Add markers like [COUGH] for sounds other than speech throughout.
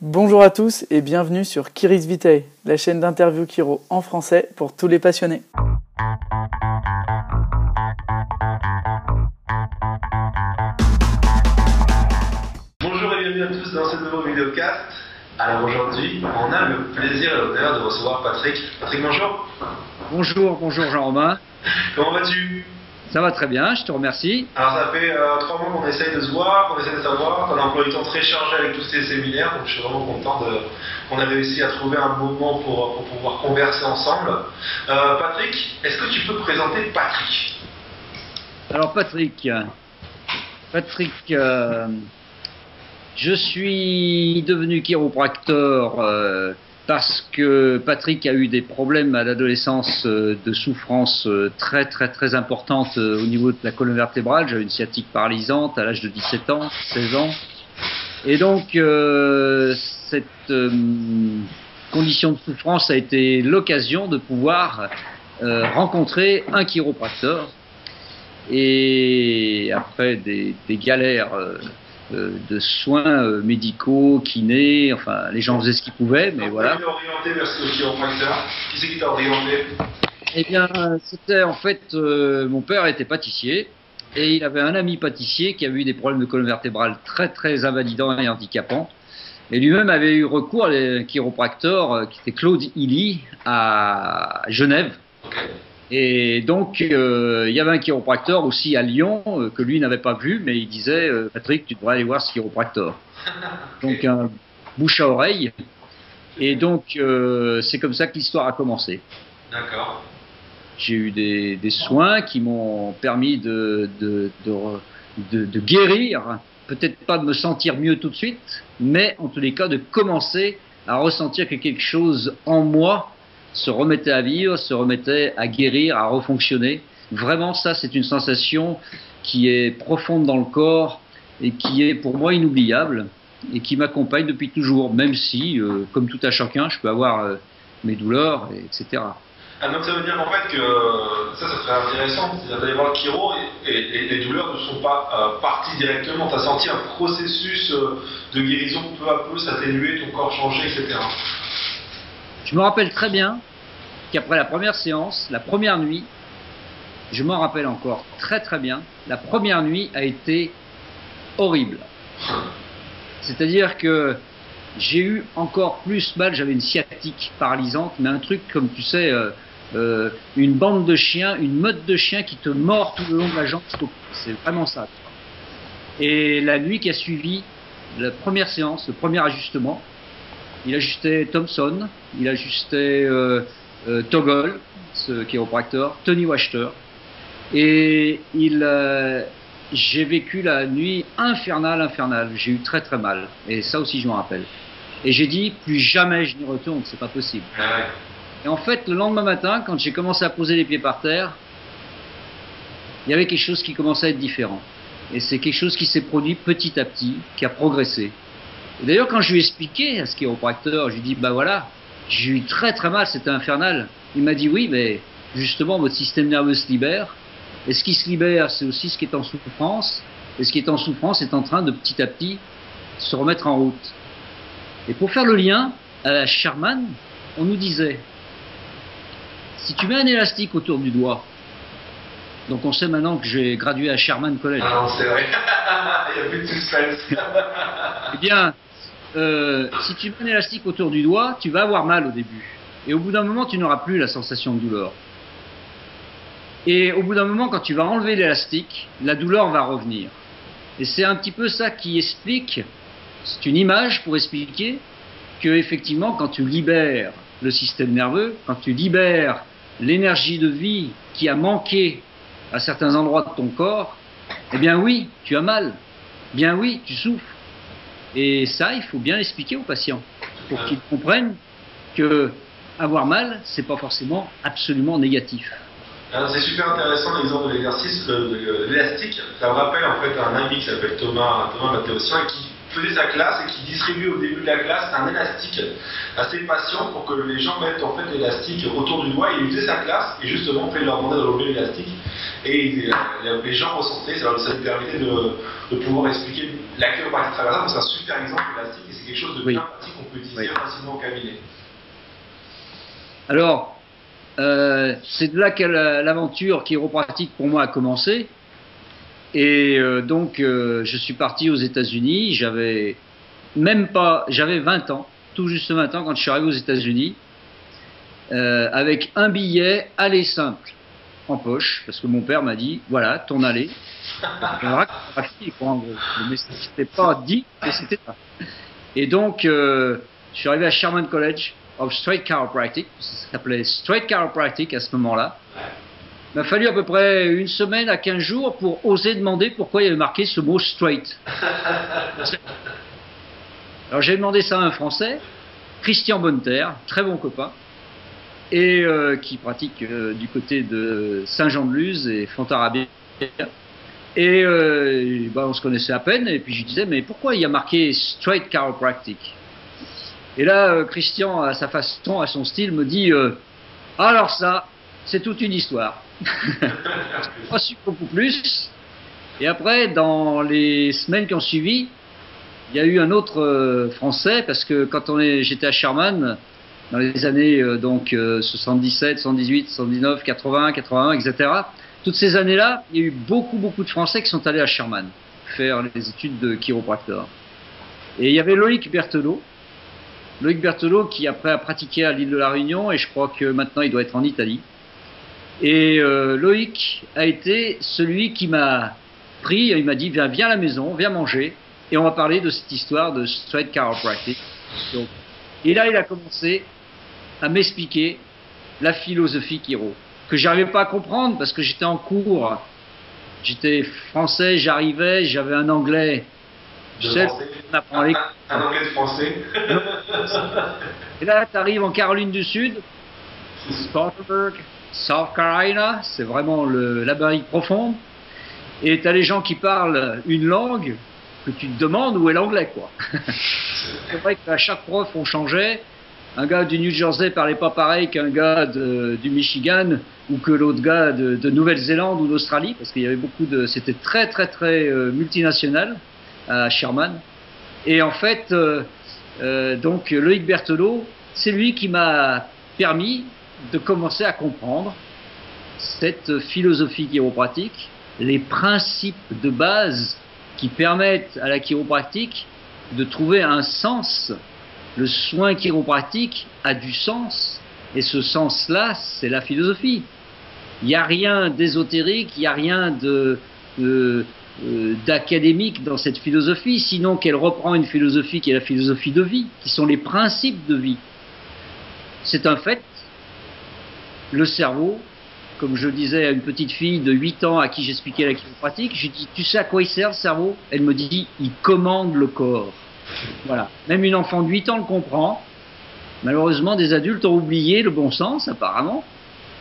Bonjour à tous et bienvenue sur Kiris Vitae, la chaîne d'interview Kiro en français pour tous les passionnés. Bonjour et bienvenue à tous dans ce nouveau vidéocast. Alors aujourd'hui, on a le plaisir et l'honneur de recevoir Patrick. Patrick, bonjour. Bonjour, bonjour Jean-Romain. Comment vas-tu? Ça va très bien, je te remercie. Alors ça fait euh, trois mois qu'on essaye de se voir, qu'on essaie de savoir. On a un emploi du temps très chargé avec tous ces séminaires, donc je suis vraiment content qu'on a réussi à trouver un moment pour, pour pouvoir converser ensemble. Euh, Patrick, est-ce que tu peux présenter Patrick? Alors Patrick, Patrick, euh, je suis devenu chiropracteur parce que Patrick a eu des problèmes à l'adolescence euh, de souffrance euh, très très très importantes euh, au niveau de la colonne vertébrale. J'avais une sciatique paralysante à l'âge de 17 ans, 16 ans. Et donc cette condition de souffrance a été l'occasion de pouvoir rencontrer un chiropracteur. Et après des, galères de soins euh, médicaux, kinés, enfin les gens faisaient ce qu'ils pouvaient, mais voilà. Qui t'a orienté vers ce chiropracteur Qui c'est qui t'a orienté Eh bien, c'était en fait, euh, mon père était pâtissier et il avait un ami pâtissier qui avait eu des problèmes de colonne vertébrale très très invalidants et handicapants. Et lui-même avait eu recours à un chiropracteur euh, qui était Claude Illy à Genève. Et donc, euh, il y avait un chiropracteur aussi à Lyon euh, que lui n'avait pas vu, mais il disait euh, Patrick, tu devrais aller voir ce chiropracteur. [LAUGHS] Donc, un bouche à oreille. Et donc, c'est comme ça que l'histoire a commencé. D'accord. J'ai eu des, des soins qui m'ont permis de, de- de guérir, peut-être pas de me sentir mieux tout de suite, mais en tous les cas de commencer à ressentir que quelque chose en moi se remettait à vivre, se remettait à guérir, à refonctionner. Vraiment, ça, c'est une sensation qui est profonde dans le corps et qui est pour moi inoubliable et qui m'accompagne depuis toujours, même si, euh, comme tout à chacun, je peux avoir euh, mes douleurs, et etc. Ah, donc ça veut dire qu'en fait que ça, ça serait intéressant, c'est d'aller voir le chiro et, les douleurs ne sont pas euh, parties directement. Tu as senti un processus euh, de guérison peu à peu s'atténuer, ton corps changer, etc. Je me rappelle très bien qu'après la première séance, la première nuit, je m'en rappelle encore très très bien, la première nuit a été horrible. C'est-à-dire que j'ai eu encore plus mal, j'avais une sciatique paralysante, mais un truc comme tu sais, euh, euh, une bande de chiens, une meute de chiens qui te mord tout le long de la jambe. C'est vraiment ça. Et la nuit qui a suivi la première séance, le premier ajustement, il ajustait Thompson, il ajustait euh, euh, Toggle, ce chiropracteur, Tony Wachter, et il, euh, j'ai vécu la nuit infernale, infernale. J'ai eu très très mal, et ça aussi je m'en rappelle. Et j'ai dit plus jamais je n'y retourne, c'est pas possible. Ah. Et en fait, le lendemain matin, quand j'ai commencé à poser les pieds par terre, il y avait quelque chose qui commençait à être différent. Et c'est quelque chose qui s'est produit petit à petit, qui a progressé. Et D'ailleurs, quand je lui ai expliqué à ce chiropracteur, je lui ai dit, bah voilà, j'ai eu très très mal, c'était infernal. Il m'a dit, oui, mais justement, votre système nerveux se libère. Et ce qui se libère, c'est aussi ce qui est en souffrance. Et ce qui est en souffrance est en train de petit à petit se remettre en route. Et pour faire le lien, à Sherman, on nous disait, si tu mets un élastique autour du doigt, donc on sait maintenant que j'ai gradué à Sherman College, Ah non, c'est vrai. [LAUGHS] Il n'y a plus de suspense. eh bien, euh, si tu mets un élastique autour du doigt, tu vas avoir mal au début. Et au bout d'un moment, tu n'auras plus la sensation de douleur. Et au bout d'un moment, quand tu vas enlever l'élastique, la douleur va revenir. Et c'est un petit peu ça qui explique, c'est une image pour expliquer que effectivement, quand tu libères le système nerveux, quand tu libères l'énergie de vie qui a manqué à certains endroits de ton corps, eh bien oui, tu as mal. Bien oui, tu souffres. Et ça, il faut bien l'expliquer aux patients pour qu'ils comprennent que avoir mal, c'est pas forcément absolument négatif. Alors, C'est super intéressant l'exemple de l'exercice de l'élastique. Ça me rappelle en fait un ami qui s'appelle Thomas, Thomas Mathéosien qui faisait sa classe et qui distribuait au début de la classe un élastique à ses patients pour que les gens mettent en fait l'élastique autour du doigt. Et il faisait sa classe et justement, en fait, il leur demandait de relever l'élastique et euh, les gens ressentaient, ça, lui permettait de, pouvoir expliquer la chiropratie traversale. C'est un super exemple d'élastique et c'est quelque chose de bien pratique qu'on peut utiliser facilement au cabinet. Alors, euh, c'est de là que l'aventure chiropratique pour moi a commencé. Et euh, donc, euh, je suis parti aux États-Unis. J'avais même pas, j'avais 20 ans, tout juste 20 ans quand je suis arrivé aux États-Unis, avec un billet aller simple en poche, parce que mon père m'a dit voilà, ton aller. Mais c'était pas dit que c'était ça. Et donc, je suis arrivé à Sherman College of Straight Chiropractic, ça s'appelait Straight Chiropractic à ce moment-là. Il m'a fallu à peu près une semaine à 15 jours pour oser demander pourquoi il y avait marqué ce mot straight. Alors j'ai demandé ça à un Français, Christian Bonneterre, très bon copain, et euh, qui pratique euh, du côté de Saint-Jean-de-Luz et Fontarabie. Et euh, bah, on se connaissait à peine, et puis je disais, mais pourquoi il y a marqué Straight Chiropractic? Et là, Christian, à sa façon, à son style, me dit Alors ça, c'est toute une histoire. Pas su beaucoup plus. Et après, dans les semaines qui ont suivi, il y a eu un autre euh, Français, parce que quand on est, j'étais à Sherman, dans les années donc 77, 78, 79, 80, 81, etc. Toutes ces années-là, il y a eu beaucoup, beaucoup de Français qui sont allés à Sherman faire les études de chiropracteur. Et il y avait Loïc Berthelot, Loïc Berthelot qui après a pratiqué à l'île de la Réunion et je crois que maintenant il doit être en Italie. Et euh, Loïc a été celui qui m'a pris, il m'a dit viens, viens à la maison, viens manger et on va parler de cette histoire de straight chiropractic. Donc, et là il a commencé à m'expliquer la philosophie Kiro que j'arrivais pas à comprendre parce que j'étais en cours, j'étais français, j'arrivais, j'avais un anglais je sais, on apprend les... un, anglais de français. Et là, tu arrives en Caroline du Sud, Spartanburg, South Carolina, c'est vraiment l'Amérique profonde. Et tu as les gens qui parlent une langue que tu te demandes où est l'anglais, quoi. [LAUGHS] c'est vrai qu'à chaque prof, on changeait. Un gars du New Jersey parlait pas pareil qu'un gars du Michigan ou que l'autre gars de, Nouvelle-Zélande ou d'Australie, parce qu'il y avait beaucoup de. C'était très, très, très euh, multinational à Sherman. Et en fait, euh, euh, donc Loïc Berthelot, c'est lui qui m'a permis de commencer à comprendre cette philosophie chiropratique, les principes de base qui permettent à la chiropratique de trouver un sens. Le soin chiropratique a du sens, et ce sens-là, c'est la philosophie. Il n'y a rien d'ésotérique, il n'y a rien de, euh, d'académique dans cette philosophie, sinon qu'elle reprend une philosophie qui est la philosophie de vie, qui sont les principes de vie. C'est un fait. Le cerveau, comme je disais à une petite fille de 8 ans à qui j'expliquais la chiropratique, j'ai dit Tu sais à quoi il sert le cerveau? Elle me dit Il commande le corps. Voilà. Même une enfant de 8 ans le comprend. Malheureusement, des adultes ont oublié le bon sens, apparemment.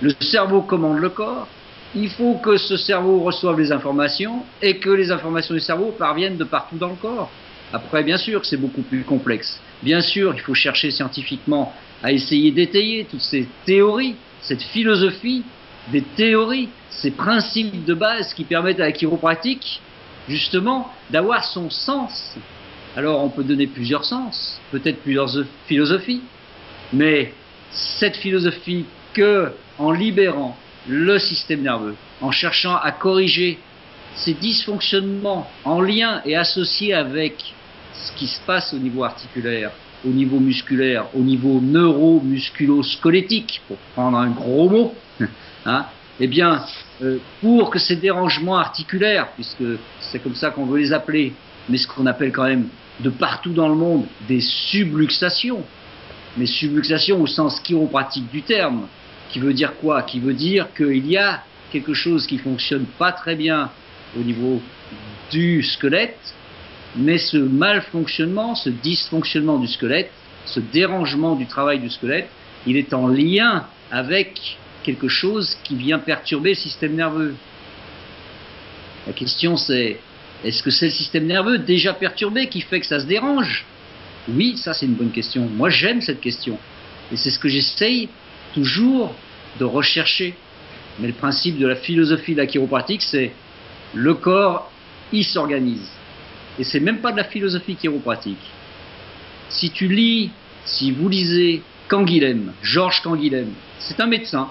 Le cerveau commande le corps il faut que ce cerveau reçoive les informations et que les informations du cerveau parviennent de partout dans le corps. Après, bien sûr c'est beaucoup plus complexe. Bien sûr, il faut chercher scientifiquement à essayer d'étayer toutes ces théories, cette philosophie des théories, ces principes de base qui permettent à la chiropratique, justement, d'avoir son sens. Alors, on peut donner plusieurs sens, peut-être plusieurs philosophies, mais cette philosophie que, en libérant le système nerveux, en cherchant à corriger ces dysfonctionnements en lien et associés avec ce qui se passe au niveau articulaire, au niveau musculaire, au niveau neuromusculo-squelettique, pour prendre un gros mot, [LAUGHS] hein, eh bien, euh, pour que ces dérangements articulaires, puisque c'est comme ça qu'on veut les appeler, mais ce qu'on appelle quand même de partout dans le monde des subluxations, mais subluxations au sens chiropratique du terme, qui veut dire quoi? Qui veut dire qu'il y a quelque chose qui fonctionne pas très bien au niveau du squelette, mais ce malfonctionnement, ce dysfonctionnement du squelette, ce dérangement du travail du squelette, il est en lien avec quelque chose qui vient perturber le système nerveux. La question c'est, Est-ce que c'est le système nerveux déjà perturbé qui fait que ça se dérange? Oui, ça c'est une bonne question. Moi j'aime cette question. Et c'est ce que j'essaye toujours de rechercher. Mais le principe de la philosophie de la chiropratique, c'est le corps, il s'organise. Et c'est même pas de la philosophie chiropratique. Si tu lis, si vous lisez Canguilhem, Georges Canguilhem, c'est un médecin,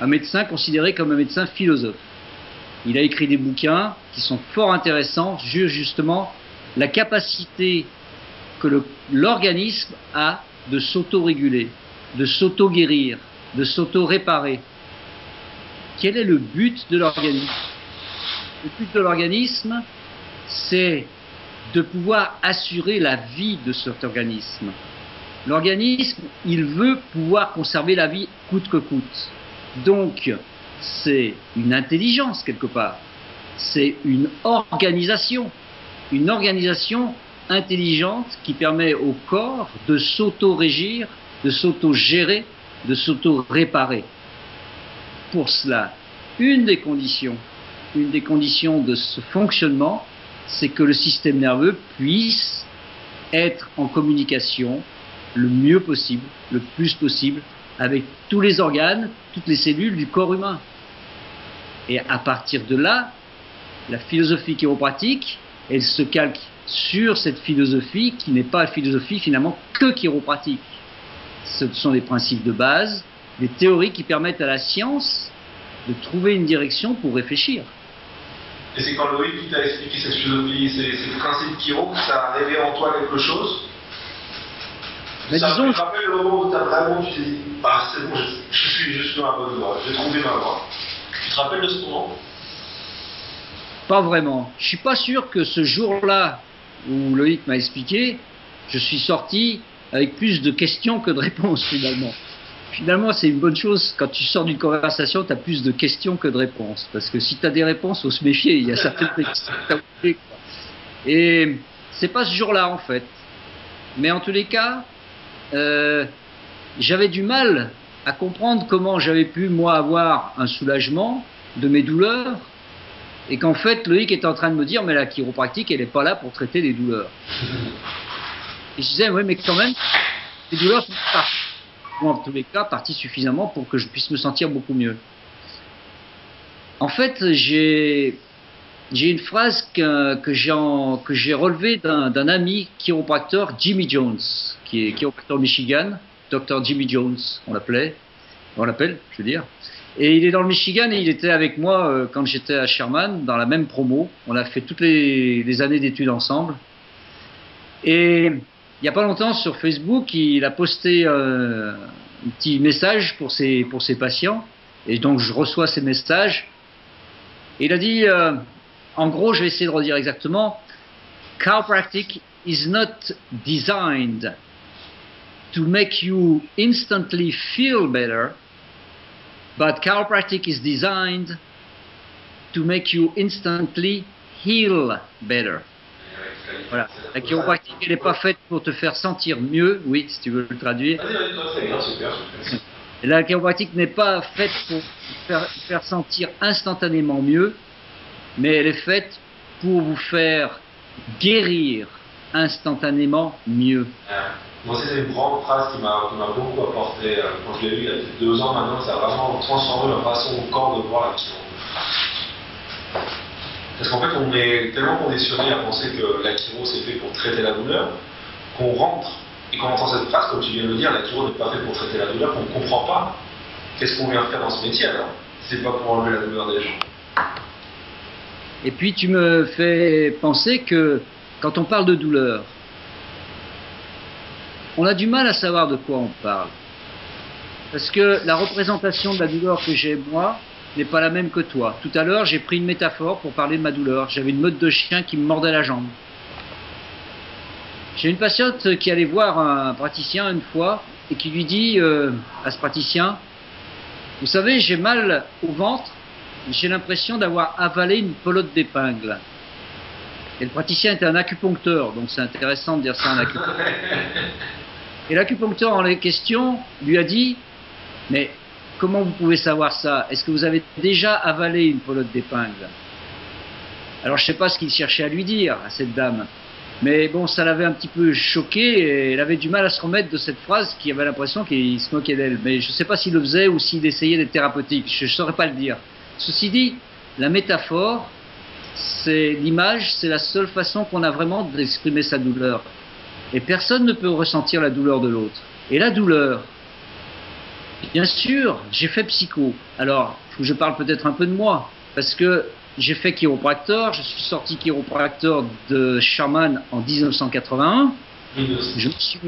un médecin considéré comme un médecin philosophe. Il a écrit des bouquins qui sont fort intéressants sur justement la capacité que l'organisme a de s'auto-réguler, de s'auto-guérir, de s'auto-réparer. Quel est le but de l'organisme? Le but de l'organisme, c'est de pouvoir assurer la vie de cet organisme. L'organisme, il veut pouvoir conserver la vie coûte que coûte. Donc, c'est une intelligence quelque part. C'est une organisation. Une organisation intelligente qui permet au corps de s'auto-régir, de s'auto-gérer, de s'auto-réparer. Pour cela, une des conditions, une des conditions de ce fonctionnement, c'est que le système nerveux puisse être en communication le mieux possible, le plus possible, avec tous les organes, toutes les cellules du corps humain. Et à partir de là, la philosophie chiropratique, elle se calque sur cette philosophie qui n'est pas une philosophie finalement que chiropratique. Ce sont des principes de base, des théories qui permettent à la science de trouver une direction pour réfléchir. Et c'est quand Loïc qui t'a expliqué cette philosophie, ces, principes chiro, que ça a révélé en toi quelque chose mais ça disons... me rappelle le moment où tu as vraiment, tu t'es dit, ah c'est bon, je, suis, je suis dans la bonne voie, j'ai trouvé ma voie. Tu te rappelles de ce moment? Pas vraiment. Je suis pas sûr que ce jour-là où Loïc m'a expliqué, je suis sorti avec plus de questions que de réponses finalement. Finalement, c'est une bonne chose. Quand tu sors d'une conversation, tu as plus de questions que de réponses. Parce que si tu as des réponses, faut se méfier. Il y a certaines [LAUGHS] questions. Et c'est pas ce jour-là en fait. Mais en tous les cas, euh, j'avais du mal à comprendre comment j'avais pu, moi, avoir un soulagement de mes douleurs, et qu'en fait, Loïc était en train de me dire, mais la chiropractique, elle n'est pas là pour traiter les douleurs. Et je disais, oui, mais quand même, les douleurs sont parties, en tous les cas, parties suffisamment pour que je puisse me sentir beaucoup mieux. En fait, j'ai une phrase que, que j'ai relevée d'un ami chiropracteur, Jimmy Jones, qui est chiropracteur Michigan, Dr Jimmy Jones, on l'appelait, on l'appelle, je veux dire. Et il est dans le Michigan et il était avec moi euh, quand j'étais à Sherman, dans la même promo. On a fait toutes les, les années d'études ensemble. Et il n'y a pas longtemps sur Facebook, il a posté euh, un petit message pour ses, pour ses patients. Et donc je reçois ces messages. Il a dit, euh, en gros, je vais essayer de redire exactement. Chiropractic is not designed to make you instantly feel better, but chiropractic is designed to make you instantly heal better. La chiropractique, n'est pas faite pour te faire sentir mieux, oui, si tu veux le traduire. La chiropractique n'est pas faite pour faire, faire sentir instantanément mieux, mais elle est faite pour vous faire guérir instantanément mieux. Moi, c'est une grande phrase qui m'a beaucoup apporté. Euh, quand je l'ai lu il y a deux ans maintenant, ça a vraiment transformé ma façon au corps de voir l'action. Parce qu'en fait, on est tellement conditionné à penser que la chiro c'est fait pour traiter la douleur, qu'on rentre et qu'on entend cette phrase, comme tu viens de le dire, la chiro n'est pas fait pour traiter la douleur, qu'on ne comprend pas qu'est-ce qu'on vient faire dans ce métier alors, c'est pas pour enlever la douleur des gens. Et puis tu me fais penser que quand on parle de douleur, on a du mal à savoir de quoi on parle. Parce que la représentation de la douleur que j'ai moi n'est pas la même que toi. Tout à l'heure, j'ai pris une métaphore pour parler de ma douleur. J'avais une meute de chien qui me mordait la jambe. J'ai une patiente qui allait voir un praticien une fois et qui lui dit euh, à ce praticien, vous savez, j'ai mal au ventre j'ai l'impression d'avoir avalé une pelote d'épingle. Et le praticien était un acupuncteur, donc c'est intéressant de dire ça un acupuncteur. [LAUGHS] Et l'acupuncteur en question lui a dit Mais comment vous pouvez savoir ça? Est-ce que vous avez déjà avalé une pelote d'épingle? Alors je sais pas ce qu'il cherchait à lui dire à cette dame, mais bon, ça l'avait un petit peu choqué et elle avait du mal à se remettre de cette phrase qui avait l'impression qu'il se moquait d'elle. Mais je ne sais pas s'il le faisait ou s'il essayait d'être thérapeutique, je ne saurais pas le dire. Ceci dit, la métaphore, c'est l'image, c'est la seule façon qu'on a vraiment d'exprimer sa douleur. Et personne ne peut ressentir la douleur de l'autre. Et la douleur, bien sûr, j'ai fait psycho. Alors, je parle peut-être un peu de moi, parce que j'ai fait chiropracteur, je suis sorti chiropracteur de Sherman en 1981. Je me suis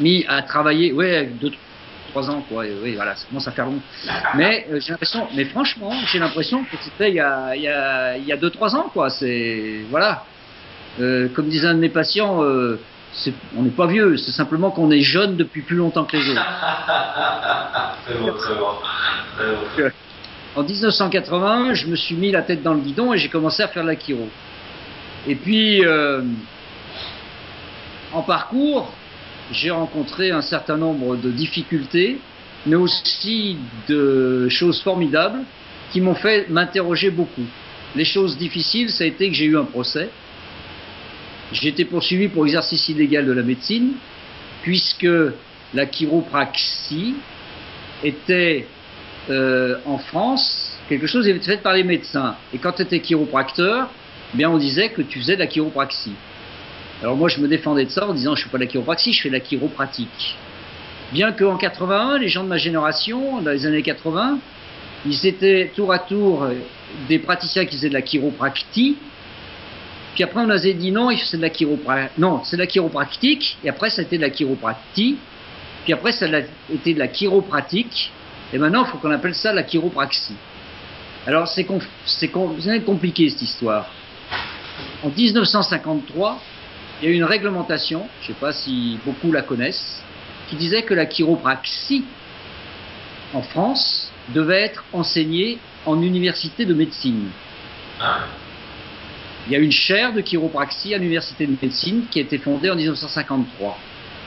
mis à travailler, ouais, deux, trois ans, quoi. Oui, voilà, ça commence à faire long. Mais euh, j'ai l'impression, mais franchement, j'ai l'impression que c'était il y a, il y a, il y a deux, trois ans, quoi. C'est, voilà. Euh, comme disait un de mes patients, euh, on n'est pas vieux, c'est simplement qu'on est jeune depuis plus longtemps que les autres. [LAUGHS] c'est bon, c'est bon. En 1980, je me suis mis la tête dans le guidon et j'ai commencé à faire de la chiro. Et puis, euh, en parcours, j'ai rencontré un certain nombre de difficultés, mais aussi de choses formidables qui m'ont fait m'interroger beaucoup. Les choses difficiles, ça a été que j'ai eu un procès. J'ai été poursuivi pour exercice illégal de la médecine, puisque la chiropraxie était euh, en France, quelque chose est fait par les médecins. Et quand tu étais chiropracteur, eh bien on disait que tu faisais de la chiropraxie. Alors moi je me défendais de ça en disant je fais pas de la chiropraxie, je fais de la chiropratique. Bien qu'en 81, les gens de ma génération, dans les années 80, ils étaient tour à tour des praticiens qui faisaient de la chiropractie. Puis après on a dit non, c'est de la chiropratique. Non, c'est de la chiropractique. Et après été de la chiropractie. Puis après ça a été de la chiropratique. Et maintenant, il faut qu'on appelle ça la chiropraxie. Alors, c'est compliqué cette histoire. En 1953, il y a eu une réglementation, je ne sais pas si beaucoup la connaissent, qui disait que la chiropraxie en France devait être enseignée en université de médecine. Il y a une chaire de chiropraxie à l'université de médecine qui a été fondée en 1953.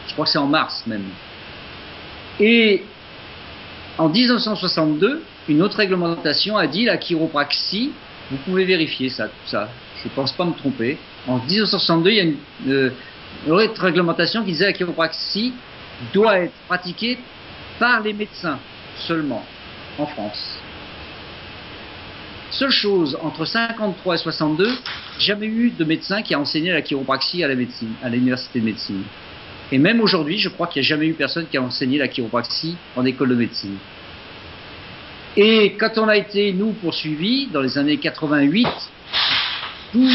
Je crois que c'est en mars même. Et en 1962, une autre réglementation a dit la chiropraxie, vous pouvez vérifier ça, ça, je ne pense pas me tromper. En 1962, il y a une, euh, autre réglementation qui disait la chiropraxie doit être pratiquée par les médecins seulement en France. Seule chose, entre 53 et 62, jamais eu de médecin qui a enseigné la chiropraxie à la médecine, à l'université de médecine. Et même aujourd'hui, je crois qu'il n'y a jamais eu personne qui a enseigné la chiropraxie en école de médecine. Et quand on a été, nous, poursuivis, dans les années 88, 12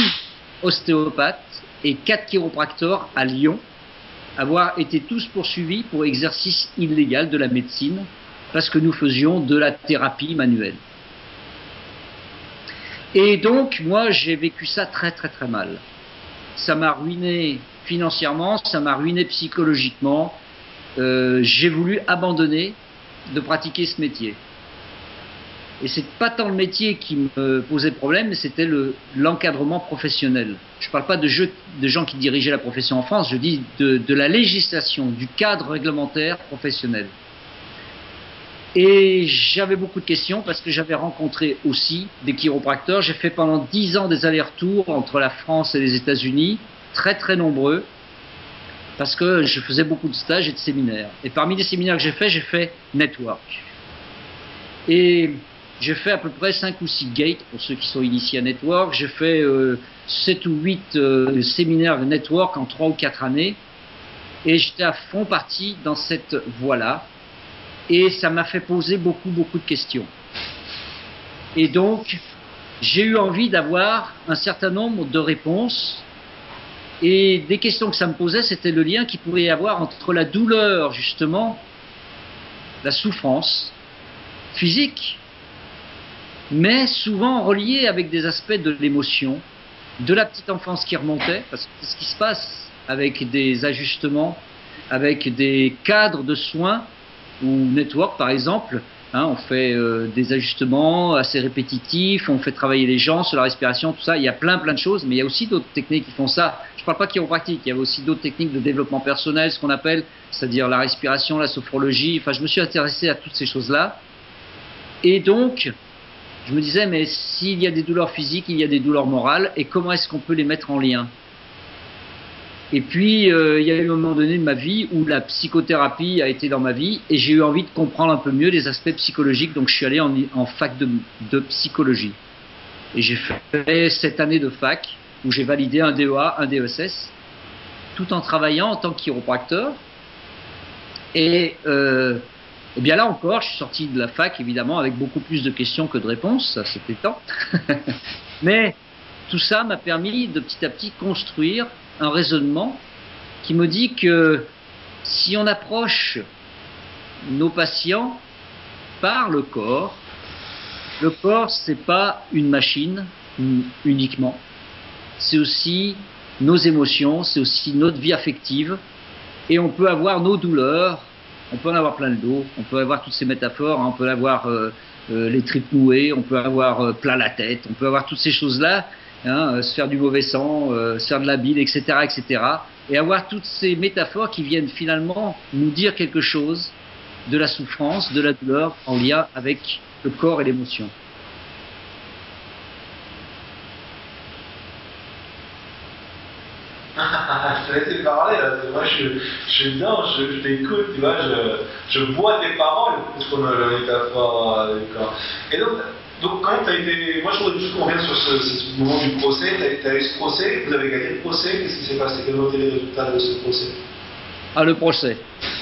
ostéopathes et 4 chiropracteurs à Lyon, avoir été tous poursuivis pour exercice illégal de la médecine, parce que nous faisions de la thérapie manuelle. Et donc, moi, j'ai vécu ça très très très mal. Ça m'a ruiné financièrement, ça m'a ruiné psychologiquement. Euh, j'ai voulu abandonner de pratiquer ce métier. Et c'est pas tant le métier qui me posait problème, c'était l'encadrement professionnel. Je ne parle pas de, gens qui dirigeaient la profession en France, je dis de la législation, du cadre réglementaire professionnel. Et j'avais beaucoup de questions parce que j'avais rencontré aussi des chiropracteurs. J'ai fait pendant dix ans des allers-retours entre la France et les États-Unis très très nombreux parce que je faisais beaucoup de stages et de séminaires. Et parmi les séminaires que j'ai fait, j'ai fait network. Et j'ai fait à peu près 5 ou 6 gates pour ceux qui sont initiés à network. J'ai fait euh, 7 ou 8 euh, séminaires de network en 3 ou 4 années. Et j'étais à fond parti dans cette voie-là. Et ça m'a fait poser beaucoup, beaucoup de questions. Et donc, j'ai eu envie d'avoir un certain nombre de réponses et des questions que ça me posait, c'était le lien qu'il pouvait y avoir entre la douleur, justement, la souffrance physique, mais souvent reliée avec des aspects de l'émotion, de la petite enfance qui remontait, parce que c'est ce qui se passe avec des ajustements, avec des cadres de soins, ou network par exemple, Hein, on fait euh, des ajustements assez répétitifs, on fait travailler les gens sur la respiration, tout ça. Il y a plein plein de choses, mais il y a aussi d'autres techniques qui font ça. Je ne parle pas chiropratique, il y a aussi d'autres techniques de développement personnel, ce qu'on appelle, c'est-à-dire la respiration, la sophrologie. Enfin, je me suis intéressé à toutes ces choses-là. Et donc, je me disais, mais s'il y a des douleurs physiques, il y a des douleurs morales, et comment est-ce qu'on peut les mettre en lien? Et puis, euh, il y a eu un moment donné de ma vie où la psychothérapie a été dans ma vie, et j'ai eu envie de comprendre un peu mieux les aspects psychologiques, donc je suis allé en, fac de, psychologie. Et j'ai fait cette année de fac, où j'ai validé un DEA, un DESS, tout en travaillant en tant que chiropracteur. Et euh, et bien là encore, je suis sorti de la fac évidemment avec beaucoup plus de questions que de réponses, c'était temps. [LAUGHS] Mais tout ça m'a permis de petit à petit construire un raisonnement qui me dit que si on approche nos patients par le corps, le corps c'est pas une machine uniquement, c'est aussi nos émotions, c'est aussi notre vie affective, et on peut avoir nos douleurs, on peut en avoir plein le dos, on peut avoir toutes ces métaphores, hein. on peut avoir euh, euh, les tripes nouées, on peut avoir euh, plein la tête, on peut avoir toutes ces choses-là, hein, se faire du mauvais sang, se faire de la bile, etc., etc. Et avoir toutes ces métaphores qui viennent finalement nous dire quelque chose de la souffrance, de la douleur en lien avec le corps et l'émotion. [LAUGHS] je te laissé parler, là. moi je, je suis je, t'écoute, tu vois, je, je vois tes paroles, parce qu'on la métaphore euh, Et donc, donc quand tu as été. Moi je voudrais juste qu'on revienne sur ce, moment du procès, tu as, eu ce procès, vous avez gagné le procès, qu'est-ce qui s'est passé? Quels ont été les résultats de ce procès? Ah, le procès.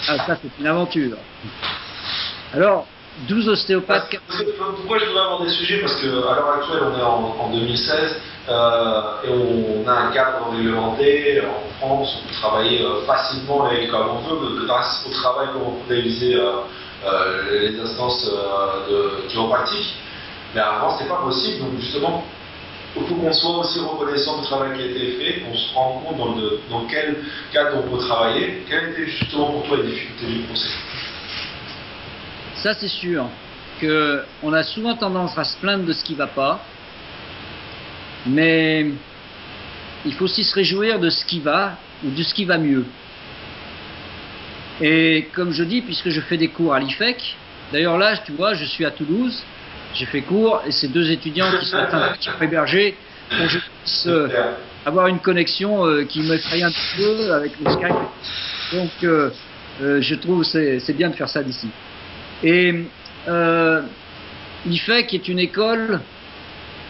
Ah, ça c'est une aventure. Alors, 12 ostéopathes. pourquoi je voudrais avoir des sujets Parce qu'à l'heure actuelle, on est en, en 2016. Euh, et on, a un cadre réglementé. En France, on peut travailler euh, facilement et comme on veut, grâce au travail qu'on peut réaliser euh, les instances de chiropractique. Mais avant, c'est pas possible. Donc justement, il faut qu'on soit aussi reconnaissant du travail qui a été fait, qu'on se rende compte dans, quel cadre on peut travailler. Quelle était justement pour toi les difficultés du procès Ça, c'est sûr qu'on a souvent tendance à se plaindre de ce qui ne va pas, mais il faut aussi se réjouir de ce qui va ou de ce qui va mieux. Et comme je dis, puisque je fais des cours à l'IFEC, d'ailleurs là, tu vois, je suis à Toulouse, j'ai fait cours et c'est deux étudiants qui sont hébergés pour que je puisse euh, avoir une connexion euh, qui m'effraie un petit peu avec le Skype. Donc, euh, je trouve c'est bien de faire ça d'ici. Et l'IFEC est une école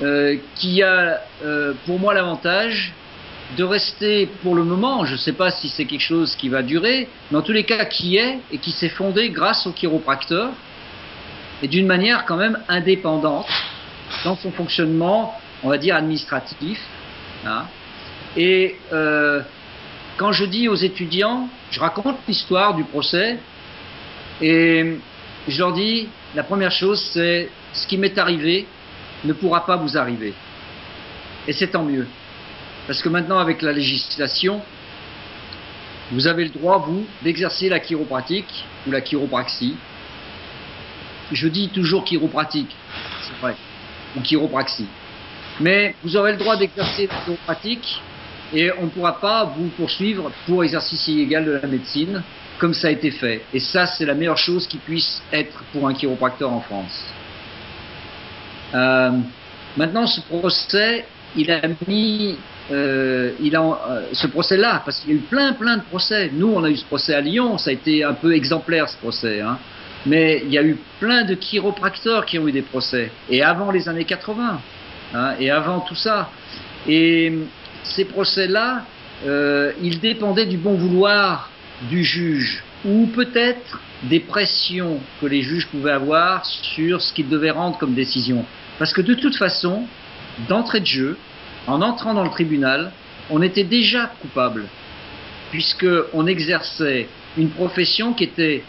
euh, qui a euh, pour moi l'avantage de rester pour le moment, je ne sais pas si c'est quelque chose qui va durer, mais en tous les cas qui est et qui s'est fondé grâce au chiropracteur et d'une manière quand même indépendante dans son fonctionnement, on va dire administratif. Hein. Et euh, quand je dis aux étudiants, je raconte l'histoire du procès et je leur dis, la première chose c'est ce qui m'est arrivé, ne pourra pas vous arriver. Et c'est tant mieux. Parce que maintenant, avec la législation, vous avez le droit, vous, d'exercer la chiropratique ou la chiropraxie. Je dis toujours chiropratique, c'est vrai, ou chiropraxie. Mais vous aurez le droit d'exercer la chiropratique et on ne pourra pas vous poursuivre pour exercice illégal de la médecine, comme ça a été fait. Et ça, c'est la meilleure chose qui puisse être pour un chiropracteur en France. Euh, maintenant, ce procès, il a mis, euh, il a, euh, ce procès-là, parce qu'il y a eu plein, plein de procès. Nous, on a eu ce procès à Lyon, ça a été un peu exemplaire ce procès. Hein. Mais il y a eu plein de chiropracteurs qui ont eu des procès. Et avant les années 80, hein, et avant tout ça. Et ces procès-là, euh, ils dépendaient du bon vouloir du juge, ou peut-être des pressions que les juges pouvaient avoir sur ce qu'ils devaient rendre comme décision. Parce que de toute façon, d'entrée de jeu, en entrant dans le tribunal, on était déjà coupable, puisqu'on exerçait une profession qui était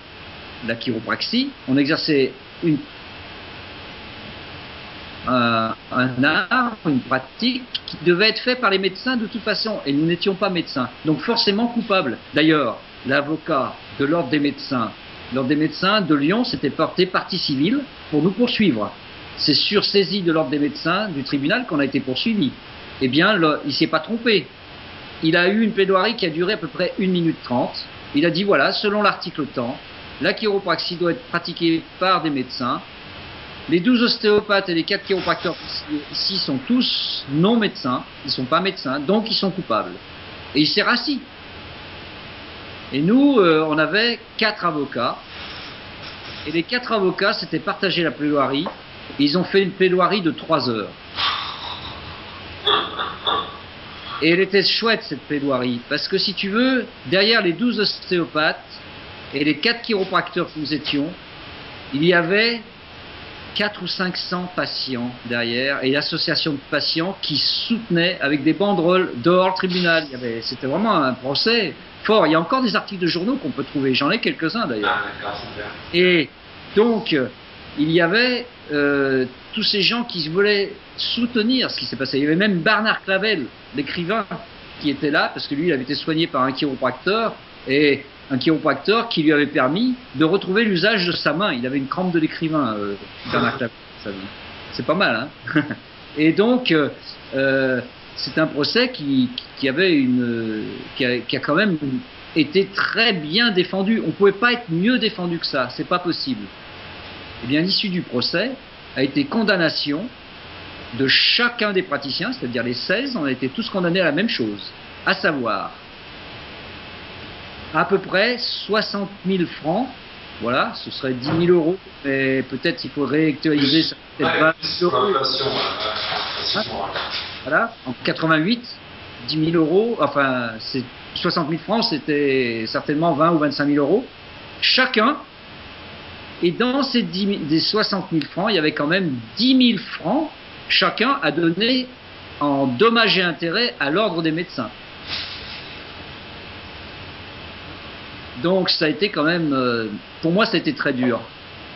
la chiropraxie, on exerçait une, un, art, une pratique qui devait être fait par les médecins de toute façon, et nous n'étions pas médecins, donc forcément coupables. D'ailleurs, l'avocat de l'ordre des médecins, l'ordre des médecins de Lyon s'était porté partie civile pour nous poursuivre c'est sur saisie de l'ordre des médecins du tribunal qu'on a été poursuivi. Eh bien, il s'est pas trompé. Il a eu une plaidoirie qui a duré à peu près une minute trente. Il a dit voilà, selon l'article temps, la chiropraxie doit être pratiquée par des médecins Les 12 ostéopathes et les 4 chiropracteurs ici sont tous non médecins, ils ne sont pas médecins, donc ils sont coupables. Et il s'est rassis. Et nous, euh, on avait quatre avocats. Et les quatre avocats s'étaient partagé la plaidoirie. Ils ont fait une plaidoirie de trois heures. Et elle était chouette, cette plaidoirie. Parce que si tu veux, derrière les douze ostéopathes et les quatre chiropracteurs que nous étions, il y avait 4 ou 500 patients derrière et l'association de patients qui soutenaient avec des banderoles dehors le tribunal. C'était vraiment un procès fort. Il y a encore des articles de journaux qu'on peut trouver. J'en ai quelques-uns d'ailleurs. Ah, et donc, il y avait euh, tous ces gens qui voulaient soutenir ce qui s'est passé. Il y avait même Bernard Clavel, l'écrivain, qui était là parce que lui, il avait été soigné par un chiropracteur et un chiropracteur qui lui avait permis de retrouver l'usage de sa main. Il avait une crampe de l'écrivain, euh. [LAUGHS] C'est pas mal, hein [LAUGHS] Et donc, euh, euh, c'est un procès qui, qui avait une, qui a, qui a, quand même été très bien défendu. On ne pouvait pas être mieux défendu que ça. C'est pas possible. Eh bien, l'issue du procès a été condamnation de chacun des praticiens, c'est-à-dire les 16, on a été tous condamnés à la même chose, à savoir à peu près 60 000 francs. Voilà, ce serait 10 000 euros, mais peut-être il faudrait actualiser ça. Ouais, 20 euros. Voilà, en 88, 10 000 euros, enfin, 60 000 francs, c'était certainement 20 ou 25 000 euros. Chacun, et dans ces 10 des 60 000 francs, il y avait quand même 10 000 francs chacun à donner en dommages et intérêts à l'ordre des médecins. Donc ça a été quand même, euh, pour moi, ça a été très dur.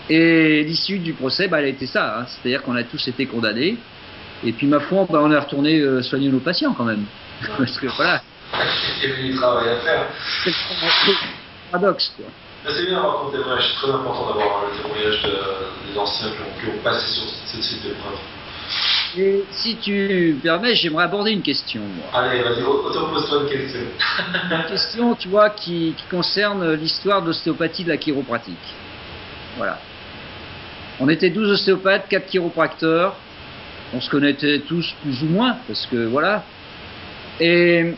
Et l'issue du procès, bah, elle a été ça, hein. c'est-à-dire qu'on a tous été condamnés. Et puis ma foi, bah, on est retourné euh, soigner nos patients quand même. [LAUGHS] Parce que voilà. Il y avait du travail à faire. C'est le paradoxe, quoi. C'est bien vrai. C'est très important d'avoir le témoignage de, des anciens qui ont, qui ont, passé sur cette site d'épreuve. Et si tu permets, j'aimerais aborder une question. Moi. Allez, vas-y, auto-pose-toi une question. [LAUGHS] une question, tu vois, qui, qui concerne l'histoire de l'ostéopathie de la chiropratique. Voilà. On était 12 ostéopathes, 4 chiropracteurs. On se connaissait tous plus ou moins, parce que voilà. Et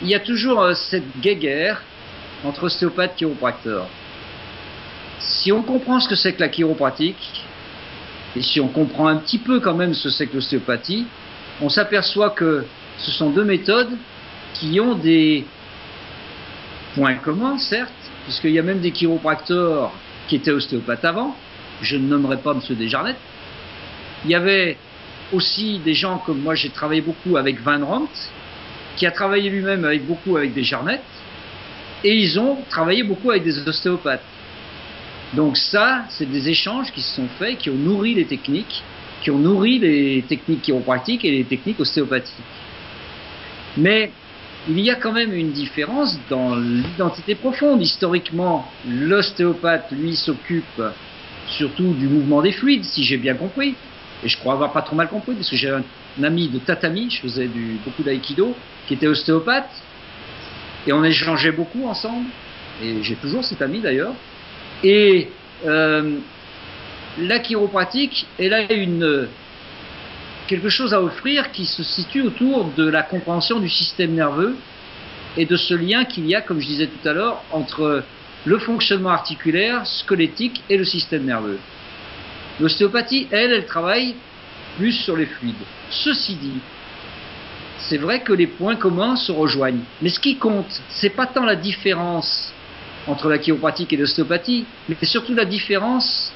il y a toujours cette guéguerre entre ostéopathes et chiropracteurs. Si on comprend ce que c'est que la chiropratique, et si on comprend un petit peu quand même ce que c'est que l'ostéopathie, on s'aperçoit que ce sont deux méthodes qui ont des points communs, certes, puisqu'il y a même des chiropracteurs qui étaient ostéopathes avant, je ne nommerai pas M. Desjarnettes. Il y avait aussi des gens comme moi, j'ai travaillé beaucoup avec Van Rant, qui a travaillé lui-même avec beaucoup avec Desjarnettes, et ils ont travaillé beaucoup avec des ostéopathes. Donc ça, c'est des échanges qui se sont faits, qui ont nourri les techniques, qui ont nourri les techniques chiropratiques et les techniques ostéopathiques. Mais il y a quand même une différence dans l'identité profonde. Historiquement, l'ostéopathe, lui, s'occupe surtout du mouvement des fluides, si j'ai bien compris. Et je crois avoir pas trop mal compris, parce que j'ai un, ami de tatami, je faisais du, beaucoup d'aïkido, qui était ostéopathe, et on échangeait beaucoup ensemble, et j'ai toujours cet ami d'ailleurs. Et euh, la chiropratique, elle a quelque chose à offrir qui se situe autour de la compréhension du système nerveux et de ce lien qu'il y a, comme je disais tout à l'heure, entre le fonctionnement articulaire, squelettique et le système nerveux. L'ostéopathie, elle, elle travaille plus sur les fluides. Ceci dit, c'est vrai que les points communs se rejoignent. Mais ce qui compte, c'est pas tant la différence entre la chiropratique et l'ostéopathie, mais surtout la différence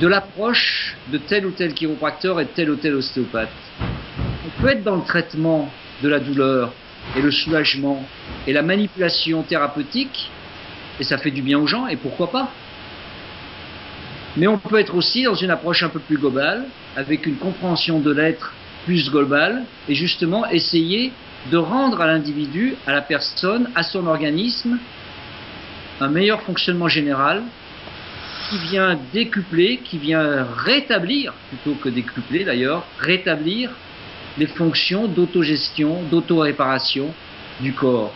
de l'approche de tel ou tel chiropracteur et de tel ou tel ostéopathe. On peut être dans le traitement de la douleur et le soulagement et la manipulation thérapeutique, et ça fait du bien aux gens, et pourquoi pas Mais on peut être aussi dans une approche un peu plus globale, avec une compréhension de l'être plus globale, et justement essayer de rendre à l'individu, à la personne, à son organisme, un meilleur fonctionnement général qui vient décupler, qui vient rétablir, plutôt que décupler d'ailleurs, rétablir les fonctions d'autogestion, d'auto-réparation du corps.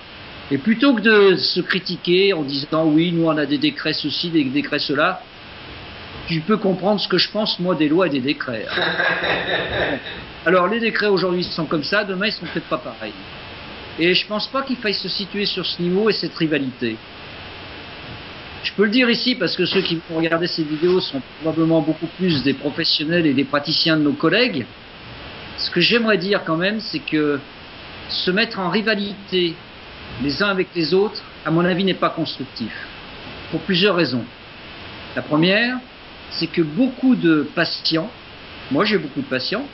Et plutôt que de se critiquer en disant oui, nous on a des décrets ceci, des décrets cela, tu peux comprendre ce que je pense, moi, des lois et des décrets. [LAUGHS] Alors, les décrets aujourd'hui sont comme ça, demain, ils sont peut-être pas pareils. Et je pense pas qu'il faille se situer sur ce niveau et cette rivalité. Je peux le dire ici parce que ceux qui vont regarder ces vidéos sont probablement beaucoup plus des professionnels et des praticiens de nos collègues. Ce que j'aimerais dire quand même, c'est que se mettre en rivalité les uns avec les autres, à mon avis, n'est pas constructif. Pour plusieurs raisons. La première, c'est que beaucoup de patients, moi j'ai beaucoup de patients,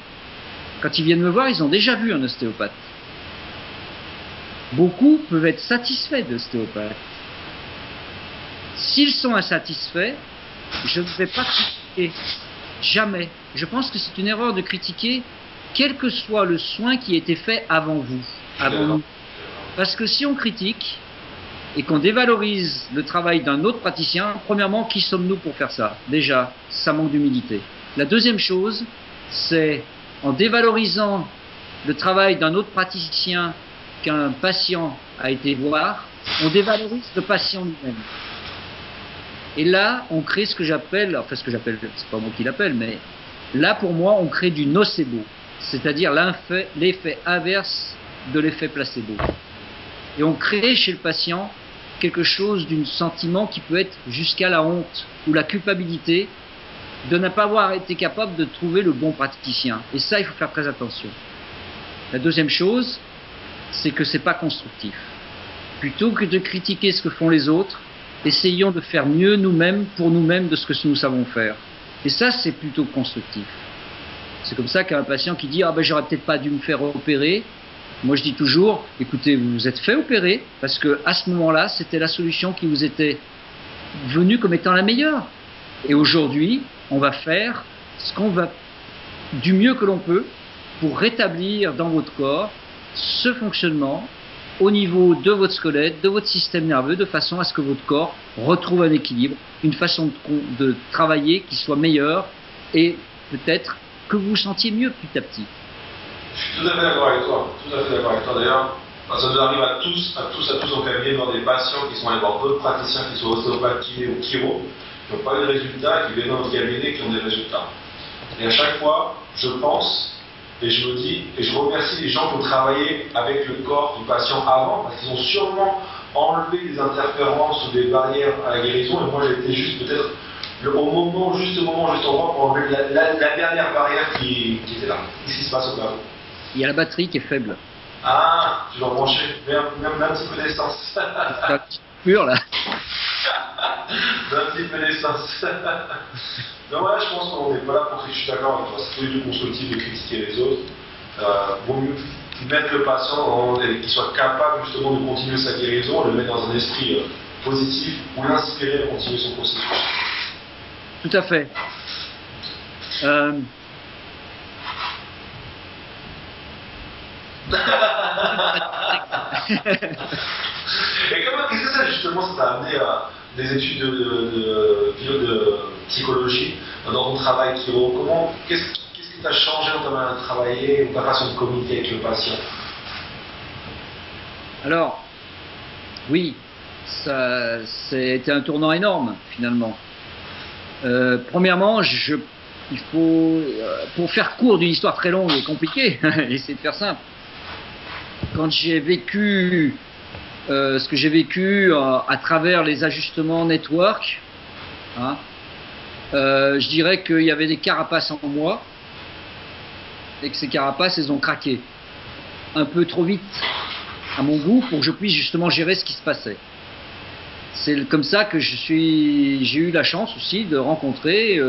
quand ils viennent me voir, ils ont déjà vu un ostéopathe. Beaucoup peuvent être satisfaits d'ostéopathe. S'ils sont insatisfaits, je ne vais pas critiquer. Jamais. Je pense que c'est une erreur de critiquer quel que soit le soin qui a été fait avant vous, avant nous. Parce que si on critique et qu'on dévalorise le travail d'un autre praticien, premièrement, qui sommes-nous pour faire ça? Déjà, ça manque d'humilité. La deuxième chose, c'est en dévalorisant le travail d'un autre praticien qu'un patient a été voir, on dévalorise le patient lui-même. Et là, on crée ce que j'appelle, enfin ce que j'appelle, c'est pas moi qui l'appelle, mais là pour moi, on crée du nocebo, c'est-à-dire l'effet inverse de l'effet placebo. Et on crée chez le patient quelque chose d'un sentiment qui peut être jusqu'à la honte ou la culpabilité de ne pas avoir été capable de trouver le bon praticien. Et ça, il faut faire très attention. La deuxième chose, c'est que c'est pas constructif. Plutôt que de critiquer ce que font les autres, essayons de faire mieux nous-mêmes pour nous-mêmes de ce que nous savons faire. Et ça, c'est plutôt constructif. C'est comme ça qu'un patient qui dit ah ben j'aurais peut-être pas dû me faire opérer. Moi je dis toujours écoutez vous vous êtes fait opérer parce que à ce moment-là c'était la solution qui vous était venue comme étant la meilleure. Et aujourd'hui on va faire ce qu'on va du mieux que l'on peut pour rétablir dans votre corps ce fonctionnement au niveau de votre squelette, de votre système nerveux, de façon à ce que votre corps retrouve un équilibre, une façon de, travailler qui soit meilleure et peut-être que vous vous sentiez mieux petit à petit. Je suis tout à fait d'accord avec toi, tout à fait d'accord avec toi d'ailleurs. Ça nous arrive à tous, à tous, à tous au cabinet, voir des patients qui sont allés voir d'autres praticiens qui sont ostéopathes, ou chiro, qui n'ont pas eu de résultats qui viennent dans notre cabinet qui ont des résultats. Et à chaque fois, je pense et je me dis, et je remercie les gens qui ont travaillé avec le corps du patient avant, parce qu'ils ont sûrement enlevé des interférences ou des barrières à la guérison, et moi été juste peut-être au moment, juste au moment, juste au moment pour enlever la, dernière barrière qui, était là. Qu'est-ce qui se passe au cas Il y a la batterie qui est faible. Ah, tu dois brancher, même, même un petit peu d'essence. petit pur là. [LAUGHS] un petit peu d'essence. Non, voilà, je pense qu'on n'est pas là pour critiquer, je suis d'accord avec toi, c'est plus du constructif de critiquer les autres. Euh, vaut mieux mettre le patient qu'il soit capable justement de continuer sa guérison, le mettre dans un esprit euh, positif ou l'inspirer à continuer son processus. Tout à fait. Euh... Et comment, qu'est-ce que ça justement, ça t'a amené à des études de, de, psychologie dans ton travail Comment, qu'est-ce, qui t'a changé dans ta manière de travailler ou ta façon de communiquer avec le patient? Alors, oui, ça, été un tournant énorme finalement. Euh, premièrement, il faut, euh, pour faire court d'une histoire très longue et compliquée, essayer de faire simple. Quand j'ai vécu euh, ce que j'ai vécu euh, à travers les ajustements network, hein, euh, je dirais qu'il y avait des carapaces en moi et que ces carapaces, elles ont craqué un peu trop vite à mon goût pour que je puisse justement gérer ce qui se passait. C'est comme ça que j'ai eu la chance aussi de rencontrer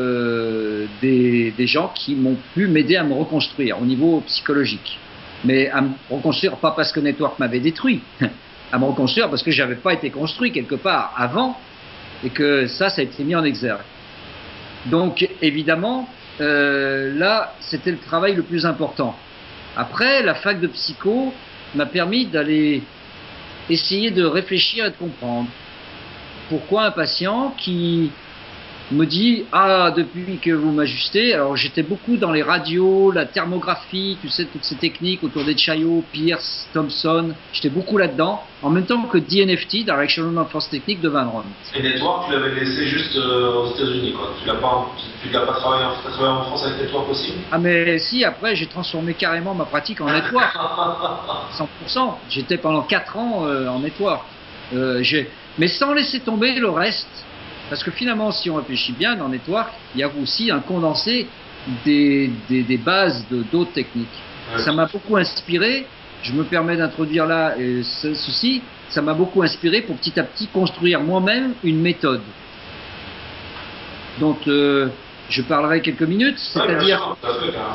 des gens qui m'ont pu m'aider à me reconstruire au niveau psychologique. Mais à me reconstruire pas parce que Network m'avait détruit, [LAUGHS] à me reconstruire parce que j'avais pas été construit quelque part avant et que ça, ça a été mis en exergue. Donc évidemment, euh, là, c'était le travail le plus important. Après, la fac de psycho m'a permis d'aller essayer de réfléchir et de comprendre pourquoi un patient qui me dit ah depuis que vous m'ajustez alors j'étais beaucoup dans les radios la thermographie tu sais toutes ces techniques autour des Chaillot Pierce Thompson j'étais beaucoup là-dedans en même temps que DNFT Directional Force Technique de Van Ron et Network tu l'avais laissé juste euh, aux États-Unis quoi. Tu l'as pas tu l'as pas travaillé en, travaillé en France avec Network aussi ah mais si après j'ai transformé carrément ma pratique en [LAUGHS] Network 100% j'étais pendant 4 ans euh, en Network euh, mais sans laisser tomber le reste parce que finalement, si on réfléchit bien dans Network, il y a aussi un condensé des, des, bases de d'autres techniques. Ça m'a beaucoup inspiré. Je me permets d'introduire là euh, ceci. Ça m'a beaucoup inspiré pour petit à petit construire moi-même une méthode. Donc, euh, je parlerai quelques minutes. C'est-à-dire,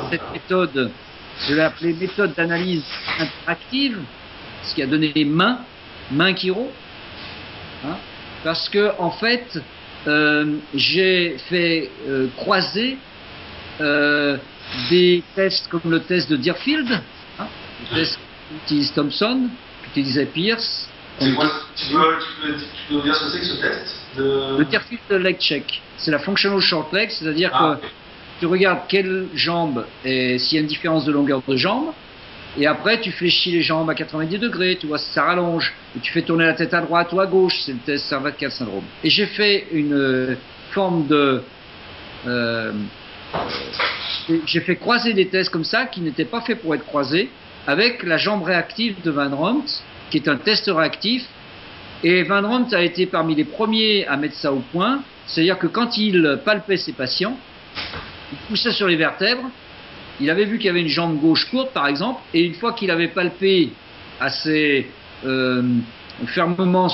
cette méthode, je l'ai appelée méthode d'analyse interactive, ce qui a donné main, main Kiro. Hein, parce que, en fait, euh, j'ai fait euh, croiser euh, des tests comme le test de Deerfield, hein, le test qu'utilise Thompson, qu'utilisait Pierce. tu, peux, tu, peux, nous dire ce que c'est que ce test de... Le Deerfield leg check. C'est la functional short leg, c'est-à-dire ah, que tu regardes quelle jambe et s'il y a une différence de longueur de jambe, et après, tu fléchis les jambes à 90 degrés, tu vois, ça rallonge. Et tu fais tourner la tête à droite ou à gauche, c'est le test cervical syndrome. Et j'ai fait une euh, forme de... Euh, j'ai fait croiser des tests comme ça qui n'étaient pas faits pour être croisés avec la jambe réactive de Van Romt, qui est un test réactif. Et Van Romt a été parmi les premiers à mettre ça au point. C'est-à-dire que quand il palpait ses patients, il poussait sur les vertèbres il avait vu qu'il y avait une jambe gauche courte, par exemple, et une fois qu'il avait palpé assez euh, fermement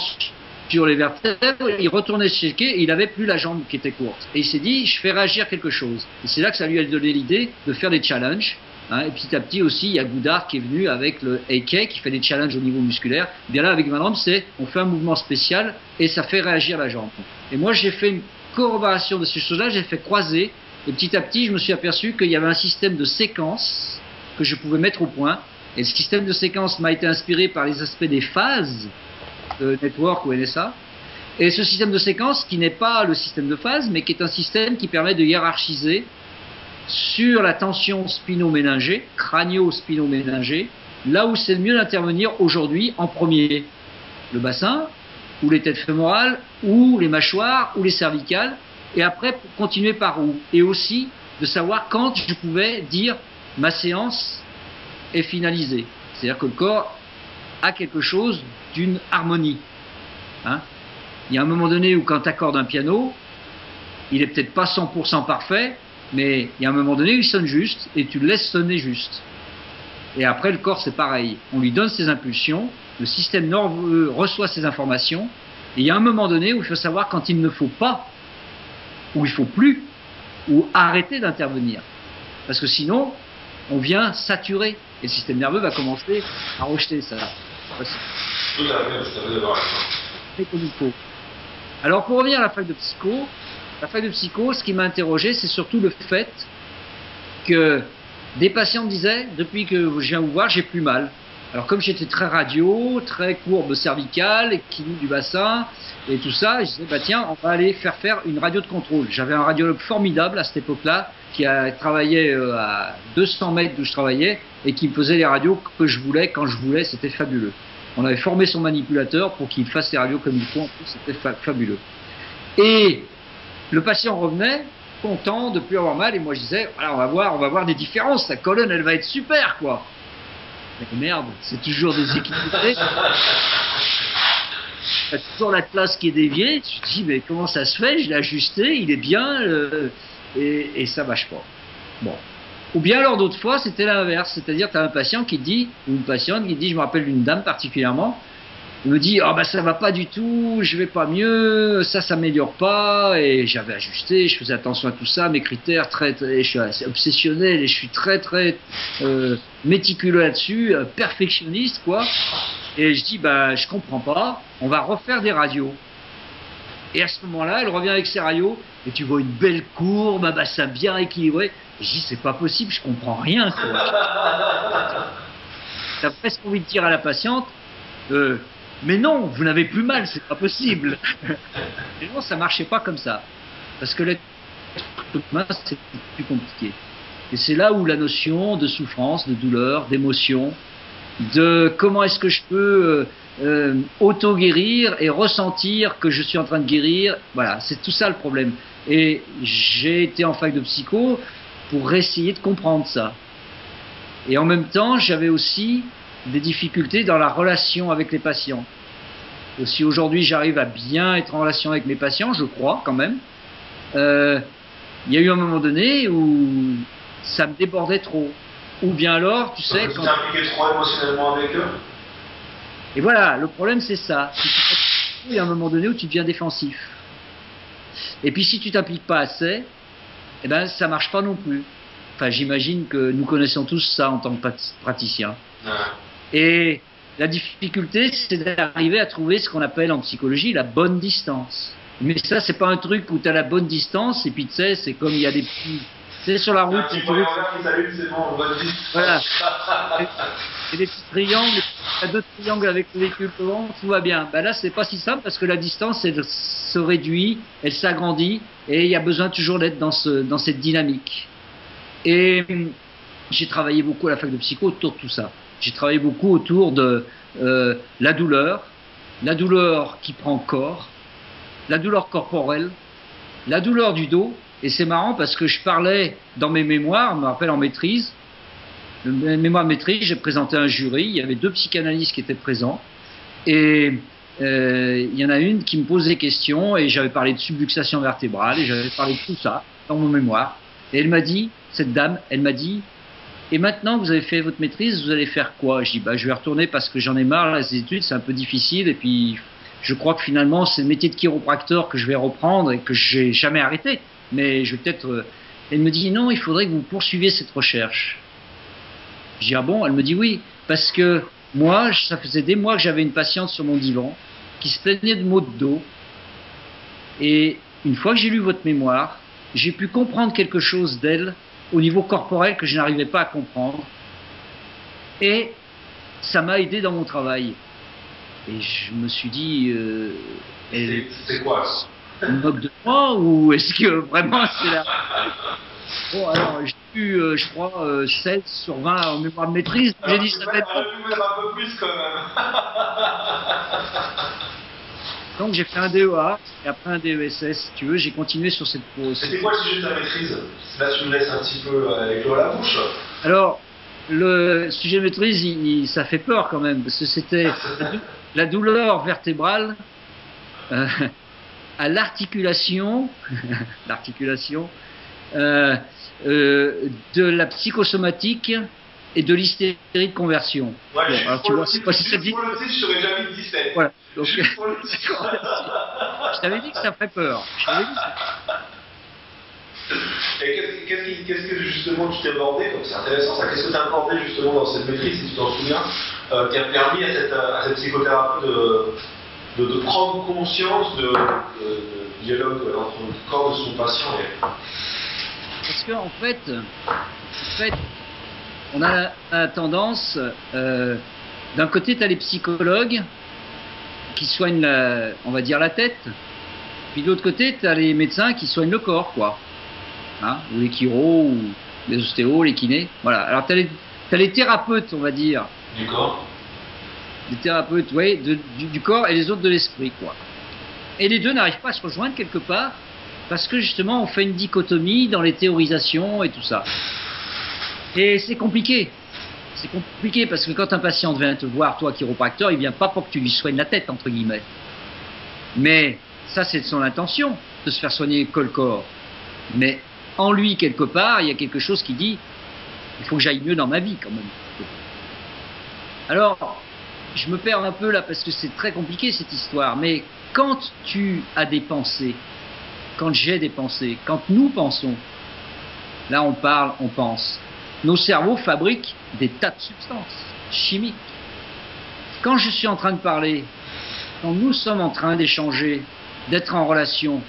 sur les vertèbres, il retournait checker et il n'avait plus la jambe qui était courte. Et il s'est dit, je fais réagir quelque chose. Et c'est là que ça lui a donné l'idée de faire des challenges. Hein. et petit à petit aussi, il y a Goudard qui est venu avec le AK qui fait des challenges au niveau musculaire. bien là, avec Van c'est on fait un mouvement spécial et ça fait réagir la jambe. Et moi, j'ai fait une corroboration de ces choses-là, j'ai fait croiser et petit à petit, je me suis aperçu qu'il y avait un système de séquence que je pouvais mettre au point. Et le système de séquence m'a été inspiré par les aspects des phases de Network ou NSA. Et ce système de séquence, qui n'est pas le système de phase, mais qui est un système qui permet de hiérarchiser sur la tension spino-méningée, crânio-spino-méningée, là où c'est le mieux d'intervenir aujourd'hui en premier. Le bassin, ou les têtes fémorales, ou les mâchoires, ou les cervicales, et après continuer par où Et aussi de savoir quand je pouvais dire ma séance est finalisée. C'est-à-dire que le corps a quelque chose d'une harmonie. Hein il y a un moment donné où quand tu accordes un piano, il est peut-être pas 100% parfait, mais il y a un moment donné où il sonne juste et tu le laisses sonner juste. Et après, le corps, c'est pareil. On lui donne ses impulsions, le système nerveux reçoit ses informations, et il y a un moment donné où il faut savoir quand il ne faut pas où il faut plus, ou arrêter d'intervenir. Parce que sinon, on vient saturer et le système nerveux va commencer à rejeter ça. Alors pour revenir à la fac de psycho, la fac de psycho, ce qui m'a interrogé, c'est surtout le fait que des patients disaient, depuis que je viens vous voir, j'ai plus mal. Alors comme j'étais très radio, très courbe cervicale, équilibre du bassin et tout ça, je disais bah tiens, on va aller faire faire une radio de contrôle. J'avais un radiologue formidable à cette époque-là qui a travaillé euh, à 200 mètres d'où je travaillais et qui me faisait les radios que je voulais quand je voulais, c'était fabuleux. On avait formé son manipulateur pour qu'il fasse les radios comme il faut, c'était fabuleux. Et le patient revenait content de plus avoir mal et moi je disais voilà on va voir on va voir des différences, sa colonne elle va être super quoi. Merde, c'est toujours déséquilibré. a toujours la classe qui est déviée. Tu te dis, mais comment ça se fait? Je l'ai ajusté, il est bien, et, et, ça marche pas. Bon. Ou bien alors d'autres fois, c'était l'inverse. C'est-à-dire, tu as un patient qui dit, ou une patiente qui dit, je me rappelle d'une dame particulièrement, il me dit, ah ben ça va pas du tout, je vais pas mieux, ça s'améliore pas, et j'avais ajusté, je faisais attention à tout ça, mes critères, très, je suis assez obsessionnel et je suis très très euh, méticuleux là-dessus, euh, perfectionniste quoi. Et je dis, bah je comprends pas, on va refaire des radios. Et à ce moment-là, elle revient avec ses radios, et tu vois une belle courbe, un bassin bien équilibré. je dis, c'est pas possible, je comprends rien. [LAUGHS] T'as presque envie de dire à la patiente, euh, mais non, vous n'avez plus mal, c'est pas possible. [LAUGHS] Et non, ça marchait pas comme ça. Parce que l'être humain, c'est plus compliqué. Et c'est là où la notion de souffrance, de douleur, d'émotion, de comment est-ce que je peux euh, euh, auto-guérir et ressentir que je suis en train de guérir, voilà, c'est tout ça le problème. Et j'ai été en fac de psycho pour essayer de comprendre ça. Et en même temps, j'avais aussi des difficultés dans la relation avec les patients. Si aujourd'hui j'arrive à bien être en relation avec mes patients, je crois quand même, euh, il y a eu un moment donné où ça me débordait trop. Ou bien alors, tu sais... quand... Tu trop émotionnellement avec eux? Et voilà, le problème c'est ça. Il y a un moment donné où tu deviens défensif. Et puis si tu t'appliques pas assez, eh ben ça marche pas non plus. Enfin, j'imagine que nous connaissons tous ça en tant que praticiens. Et la difficulté, c'est d'arriver à trouver ce qu'on appelle en psychologie la bonne distance. Mais ça, c'est pas un truc où tu as la bonne distance et puis tu sais, c'est comme il y a des petits. Tu sais, sur la route, tu peux. Voilà. Et des petits triangles, tu as deux triangles avec le véhicule devant, tout va bien. Ben là, c'est pas si simple parce que la distance, elle se réduit, elle s'agrandit et il y a besoin toujours d'être dans, ce, dans cette dynamique. Et j'ai travaillé beaucoup à la fac de psycho autour de tout ça. J'ai travaillé beaucoup autour de euh, la douleur, la douleur qui prend corps, la douleur corporelle, la douleur du dos. Et c'est marrant parce que je parlais dans mes mémoires, je me rappelle en maîtrise, mémoire maîtrise, j'ai présenté un jury, il y avait deux psychanalystes qui étaient présents. Et euh, il y en a une qui me posait des questions et j'avais parlé de subluxation vertébrale et j'avais parlé de tout ça dans mon mémoire. Et elle m'a dit, cette dame, elle m'a dit, et maintenant que vous avez fait votre maîtrise, vous allez faire quoi Je dis, bah, je vais retourner parce que j'en ai marre, les études, c'est un peu difficile. Et puis, je crois que finalement, c'est le métier de chiropracteur que je vais reprendre et que j'ai jamais arrêté. Mais je vais peut-être. Euh, elle me dit, non, il faudrait que vous poursuiviez cette recherche. Je dis, ah bon? Elle me dit, oui, parce que moi, ça faisait des mois que j'avais une patiente sur mon divan qui se plaignait de maux de dos. Et une fois que j'ai lu votre mémoire, j'ai pu comprendre quelque chose d'elle au niveau corporel que je n'arrivais pas à comprendre. Et ça m'a aidé dans mon travail. Et je me suis dit. Euh, c'est quoi Une moque de moi ou est-ce que vraiment c'est là [LAUGHS] Bon, alors j'ai eu, euh, je crois, 16 euh, sur 20 en mémoire de maîtrise. J'ai dit ça va être. un peu plus quand même. [LAUGHS] Donc j'ai fait un DEA et après un DESS, si tu veux, j'ai continué sur cette pause. C'était quoi le sujet de ta maîtrise? Là, tu me laisses un petit peu euh, avec l'eau à la bouche. Alors, le sujet de maîtrise, ça fait peur quand même, parce que c'était [LAUGHS] la douleur vertébrale euh, à l'articulation, [LAUGHS] l'articulation euh, de la psychosomatique et de l'hystérie de conversion. Ouais, bon, alors, tu vois, c'est pas si ça dit. Je serais jamais dit 17. Voilà. Donc, [LAUGHS] je t'avais dit que ça ferait peur. Et qu'est-ce, que justement tu t'es abordé C'est intéressant ça. Qu'est-ce que tu as abordé justement dans cette maîtrise, si tu t'en souviens, euh, qui a permis à cette, à cette psychothérapeute de, de, de, prendre conscience de, de, dialogue entre le corps de son patient et. Parce qu'en en fait, en fait, on a la, tendance, euh, d'un côté, tu as les psychologues qui soignent, la, on va dire, la tête, puis de l'autre côté, tu as les médecins qui soignent le corps, quoi. Hein, ou les chiro, ou les ostéos, les kinés. Voilà. Alors, tu as, les thérapeutes, on va dire. Du corps Les thérapeutes, oui, du, du, corps et les autres de l'esprit, quoi. Et les deux n'arrivent pas à se rejoindre quelque part parce que justement, on fait une dichotomie dans les théorisations et tout ça. Et c'est compliqué. C'est compliqué parce que quand un patient vient te voir, toi, chiropracteur, il vient pas pour que tu lui soignes la tête, entre guillemets. Mais ça, c'est son intention, de se faire soigner que le corps. Mais en lui, quelque part, il y a quelque chose qui dit il faut que j'aille mieux dans ma vie, quand même. Alors, je me perds un peu là parce que c'est très compliqué cette histoire, mais quand tu as des pensées, quand j'ai des pensées, quand nous pensons, là on parle, on pense, nos cerveaux fabriquent des tas de substances chimiques. Quand je suis en train de parler, quand nous sommes en train d'échanger, d'être en relation,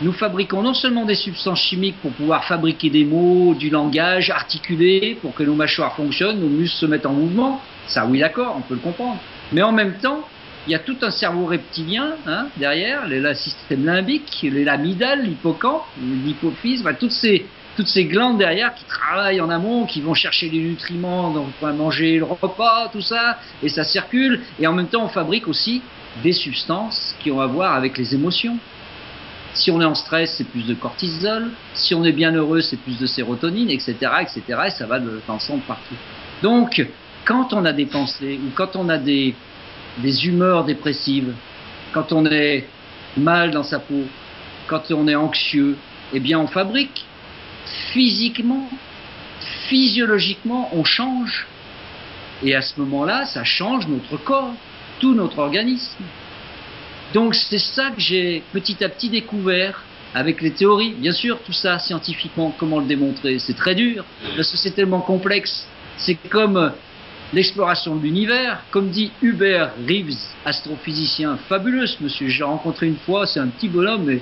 nous fabriquons non seulement des substances chimiques pour pouvoir fabriquer des mots, du langage, articuler, pour que nos mâchoires fonctionnent, nos muscles se mettent en mouvement, ça oui d'accord, on peut le comprendre. Mais en même temps, il y a tout un cerveau reptilien hein, derrière, le système limbique, l'amygdale, l'hippocampe, l'hypophyse, toutes ces toutes ces glandes derrière qui travaillent en amont, qui vont chercher les nutriments, donc on va manger le repas, tout ça, et ça circule. Et en même temps, on fabrique aussi des substances qui ont à voir avec les émotions. Si on est en stress, c'est plus de cortisol. Si on est bien heureux, c'est plus de sérotonine, etc., etc. Et ça va de, dans partout. Donc, quand on a des pensées ou quand on a des humeurs dépressives, quand on est mal dans sa peau, quand on est anxieux, eh bien, on fabrique physiquement, physiologiquement, on change. Et à ce moment-là, ça change notre corps, tout notre organisme. Donc c'est ça que j'ai petit à petit découvert avec les théories. Bien sûr, tout ça scientifiquement, comment le démontrer C'est très dur, parce que c'est tellement complexe. C'est comme l'exploration de l'univers, comme dit Hubert Reeves, astrophysicien fabuleux, monsieur. J'ai rencontré une fois, c'est un petit bonhomme, mais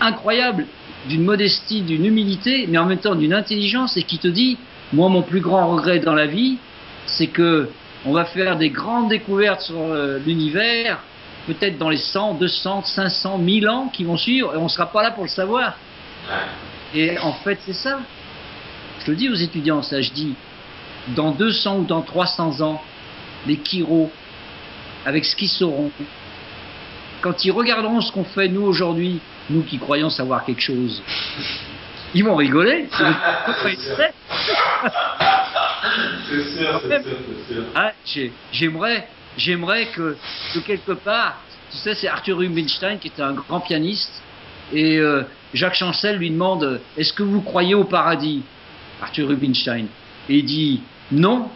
incroyable d'une modestie, d'une humilité, mais en même temps d'une intelligence et qui te dit, moi mon plus grand regret dans la vie, c'est que on va faire des grandes découvertes sur euh, l'univers, peut-être dans les 100, 200, 500, 1000 ans qui vont suivre, et on ne sera pas là pour le savoir. Et en fait, c'est ça. Je le dis aux étudiants, ça, je dis, dans 200 ou dans 300 ans, les Kiro, avec ce qu'ils sauront, quand ils regarderont ce qu'on fait nous aujourd'hui, nous qui croyons savoir quelque chose, ils vont rigoler. [LAUGHS] c'est sûr, c'est sûr, c'est sûr. Ah, j'aimerais, j'aimerais que, quelque part, tu sais, c'est Arthur Rubinstein qui était un grand pianiste, et euh, Jacques Chancel lui demande Est-ce que vous croyez au paradis? Arthur Rubinstein. Et il dit Non,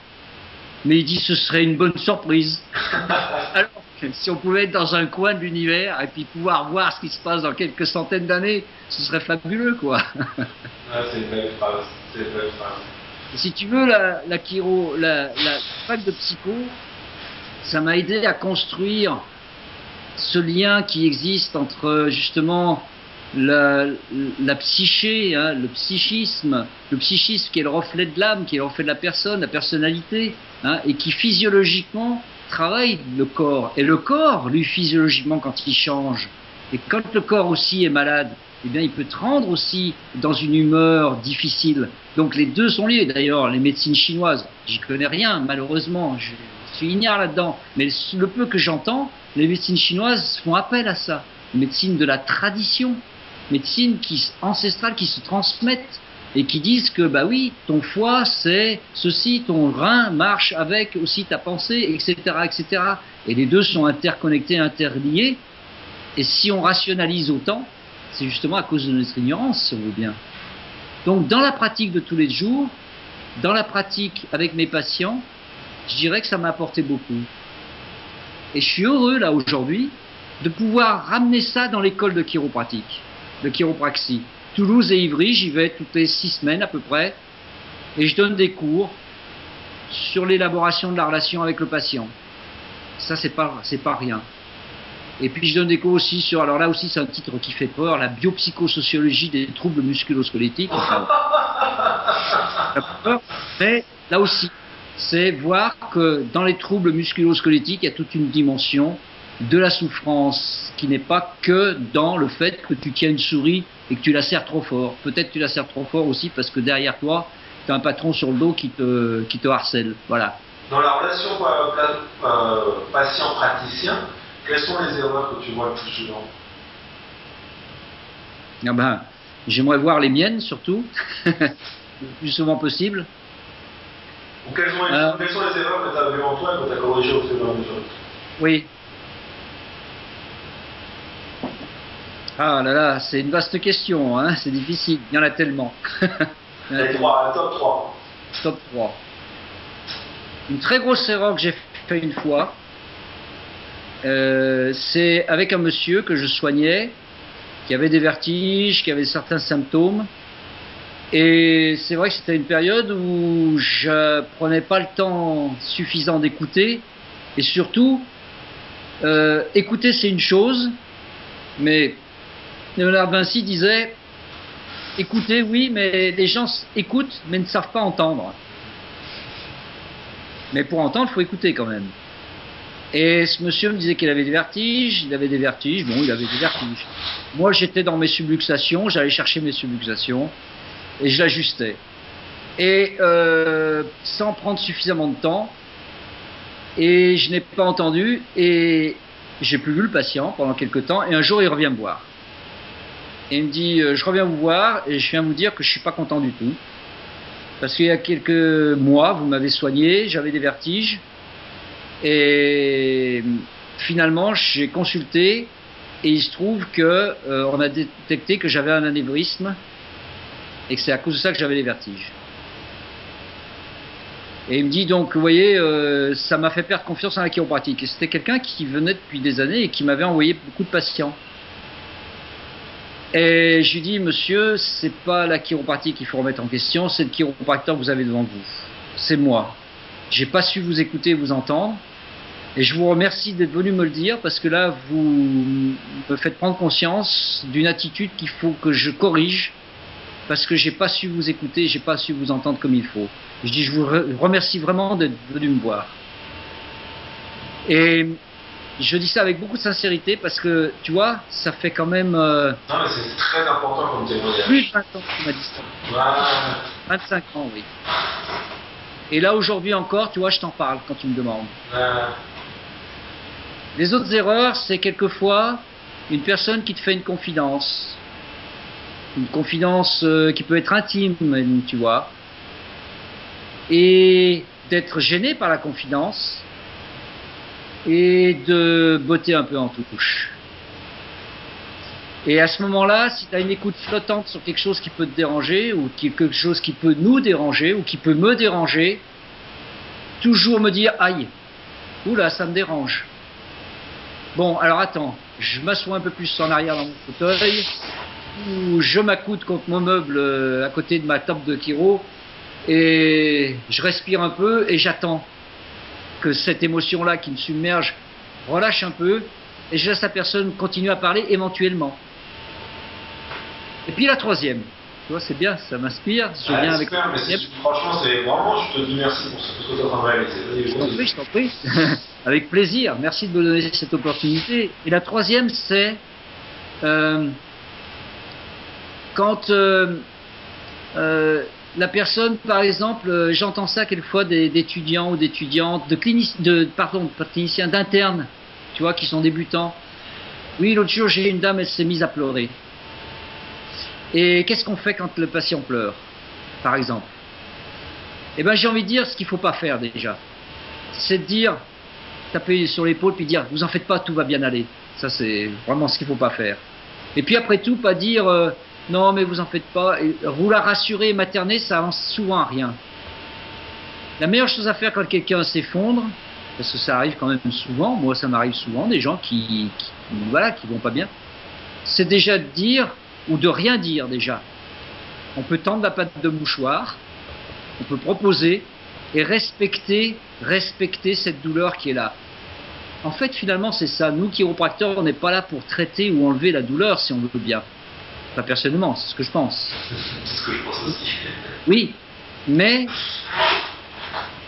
mais il dit Ce serait une bonne surprise. [LAUGHS] Alors, si on pouvait être dans un coin de l'univers et puis pouvoir voir ce qui se passe dans quelques centaines d'années, ce serait fabuleux, quoi. [LAUGHS] Ah, c'est une belle phrase. C'est une belle phrase. Si tu veux, la, la, la, la fac de psycho, ça m'a aidé à construire ce lien qui existe entre justement la, la psyché, hein, le psychisme, le psychisme qui est le reflet de l'âme, qui est le reflet de la personne, la personnalité, hein, et qui physiologiquement travaille le corps. Et le corps, lui, physiologiquement, quand il change, et quand le corps aussi est malade, eh bien, il peut te rendre aussi dans une humeur difficile. Donc les deux sont liés. D'ailleurs, les médecines chinoises, j'y connais rien, malheureusement, je suis ignare là-dedans. Mais le peu que j'entends, les médecines chinoises font appel à ça. Médecine de la tradition, médecine qui, ancestrale qui se transmettent et qui disent que bah oui, ton foie c'est ceci, ton rein marche avec aussi ta pensée, etc., etc. Et les deux sont interconnectés, interliés. Et si on rationalise autant, c'est justement à cause de notre ignorance, si on veut bien. Donc dans la pratique de tous les jours, dans la pratique avec mes patients, je dirais que ça m'a apporté beaucoup. Et je suis heureux là aujourd'hui de pouvoir ramener ça dans l'école de chiropratique, de chiropraxie. Toulouse et Ivry, j'y vais toutes les six semaines à peu près, et je donne des cours sur l'élaboration de la relation avec le patient. Ça, c'est pas, c'est pas rien. Et puis je donne des cours aussi sur, alors là aussi c'est un titre qui fait peur, la biopsychosociologie des troubles musculo-squelettiques. mais là aussi, c'est voir que dans les troubles musculo-squelettiques, il y a toute une dimension de la souffrance qui n'est pas que dans le fait que tu tiens une souris et que tu la serres trop fort. Peut-être tu la serres trop fort aussi parce que derrière toi, tu as un patron sur le dos qui te, qui te harcèle. Voilà. Dans la relation euh, patient-praticien, quelles sont les erreurs que tu vois le plus souvent? Ah ben, J'aimerais voir les miennes surtout, [LAUGHS] le plus souvent possible. quelles, sont les, euh, quelles sont les erreurs que tu as vues en toi et que tu as corrigées au fur et à mesure? Oui, Ah là là, c'est une vaste question, hein c'est difficile, il y en a tellement. [LAUGHS] Les trois, top 3. Top 3. Une très grosse erreur que j'ai fait une fois, euh, c'est avec un monsieur que je soignais, qui avait des vertiges, qui avait certains symptômes. Et c'est vrai que c'était une période où je prenais pas le temps suffisant d'écouter. Et surtout, euh, écouter c'est une chose, mais Léonard Vinci disait Écoutez, oui, mais les gens écoutent, mais ne savent pas entendre. Mais pour entendre, il faut écouter quand même. Et ce monsieur me disait qu'il avait des vertiges, il avait des vertiges, bon, il avait des vertiges. Moi, j'étais dans mes subluxations, j'allais chercher mes subluxations et je l'ajustais. Et euh, sans prendre suffisamment de temps, et je n'ai pas entendu, et j'ai plus vu le patient pendant quelques temps, et un jour il revient me voir. Et il me dit, euh, je reviens vous voir, et je viens vous dire que je suis pas content du tout. Parce qu'il y a quelques mois, vous m'avez soigné, j'avais des vertiges, et finalement, j'ai consulté et il se trouve que euh, on a détecté que j'avais un anévrisme et que c'est à cause de ça que j'avais des vertiges. Et il me dit donc, vous voyez, euh, ça m'a fait perdre confiance en la chiropratique. Et c'était quelqu'un qui venait depuis des années et qui m'avait envoyé beaucoup de patients. Et je lui dis, monsieur, c'est pas la chiropratique qu'il faut remettre en question, c'est le chiropracteur que vous avez devant vous. C'est moi. J'ai pas su vous écouter, vous entendre. Et je vous remercie d'être venu me le dire parce que là, vous me faites prendre conscience d'une attitude qu'il faut que je corrige parce que j'ai pas su vous écouter, j'ai pas su vous entendre comme il faut. Je dis, je vous remercie vraiment d'être venu me voir. Et je dis ça avec beaucoup de sincérité parce que, tu vois, ça fait quand même. Euh, non, mais c'est très important comme témoignage. Plus de 20 ans que tu m'as dit ça. 25 ans, oui. Et là, aujourd'hui encore, tu vois, je t'en parle quand tu me demandes. Les autres erreurs, c'est quelquefois une personne qui te fait une confidence. Une confidence euh, qui peut être intime, tu vois. Et d'être gêné par la confidence et de botter un peu en touche. Et à ce moment-là, si tu as une écoute flottante sur quelque chose qui peut te déranger, ou quelque chose qui peut nous déranger, ou qui peut me déranger, toujours me dire aïe, oula, ça me dérange. Bon, alors attends, je m'assois un peu plus en arrière dans mon fauteuil, ou je m'accoute contre mon meuble euh, à côté de ma table de Kiro, et je respire un peu et j'attends que cette émotion-là qui me submerge relâche un peu, et je laisse la personne continuer à parler éventuellement. Et puis la troisième, tu vois, c'est bien, ça m'inspire. Je viens avec. Super, mais franchement, c'est vraiment, je te dis merci pour ce que tu es en train de réaliser. Je t'en prie, je t'en prie. avec plaisir. Merci de me donner cette opportunité. Et la troisième, c'est euh, quand euh, euh, la personne, par exemple, j'entends ça quelquefois d'étudiants ou d'étudiantes, de, clinici de pardon, pas cliniciens, d'internes, tu vois, qui sont débutants. Oui, l'autre jour, j'ai une dame, elle s'est mise à pleurer. Et qu'est-ce qu'on fait quand le patient pleure, par exemple? Eh bien, j'ai envie de dire ce qu'il ne faut pas faire déjà. C'est de dire, taper sur l'épaule puis dire, vous en faites pas, tout va bien aller. Ça, c'est vraiment ce qu'il ne faut pas faire. Et puis après tout, pas dire, euh, non, mais vous en faites pas. Et la rassurer et materner, ça avance souvent à rien. La meilleure chose à faire quand quelqu'un s'effondre, parce que ça arrive quand même souvent, moi ça m'arrive souvent, des gens qui, qui, voilà, qui vont pas bien, c'est déjà de dire, ou de rien dire déjà. On peut tendre la patte de mouchoir, on peut proposer et respecter, respecter cette douleur qui est là. En fait, finalement, c'est ça. Nous, chiropracteurs, on n'est pas là pour traiter ou enlever la douleur, si on veut bien. Pas personnellement, c'est ce que je pense. c'est ce que je pense aussi. Oui, mais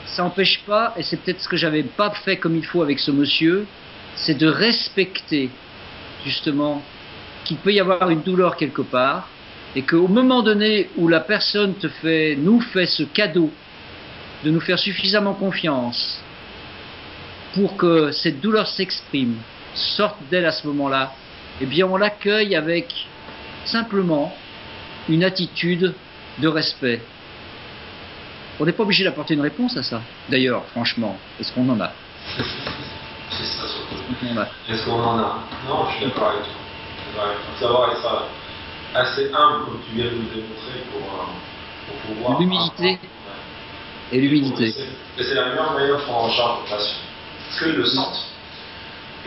ça n'empêche pas, et c'est peut-être ce que j'avais pas fait comme il faut avec ce monsieur, c'est de respecter justement qu'il peut y avoir une douleur quelque part, et qu'au moment donné où la personne te fait, nous fait ce cadeau de nous faire suffisamment confiance pour que cette douleur s'exprime, sorte d'elle à ce moment-là, eh bien on l'accueille avec simplement une attitude de respect. On n'est pas obligé d'apporter une réponse à ça. D'ailleurs, franchement, est-ce qu'on en a? C'est ça surtout. Est-ce qu'on en a? Non, je suis d'accord avec toi savoir être assez humble, comme tu viens de nous démontrer, pour, euh, pour pouvoir. L'humilité et l'humilité. Et c'est la meilleure manière de prendre en charge patient. Parce qu'ils le sentent.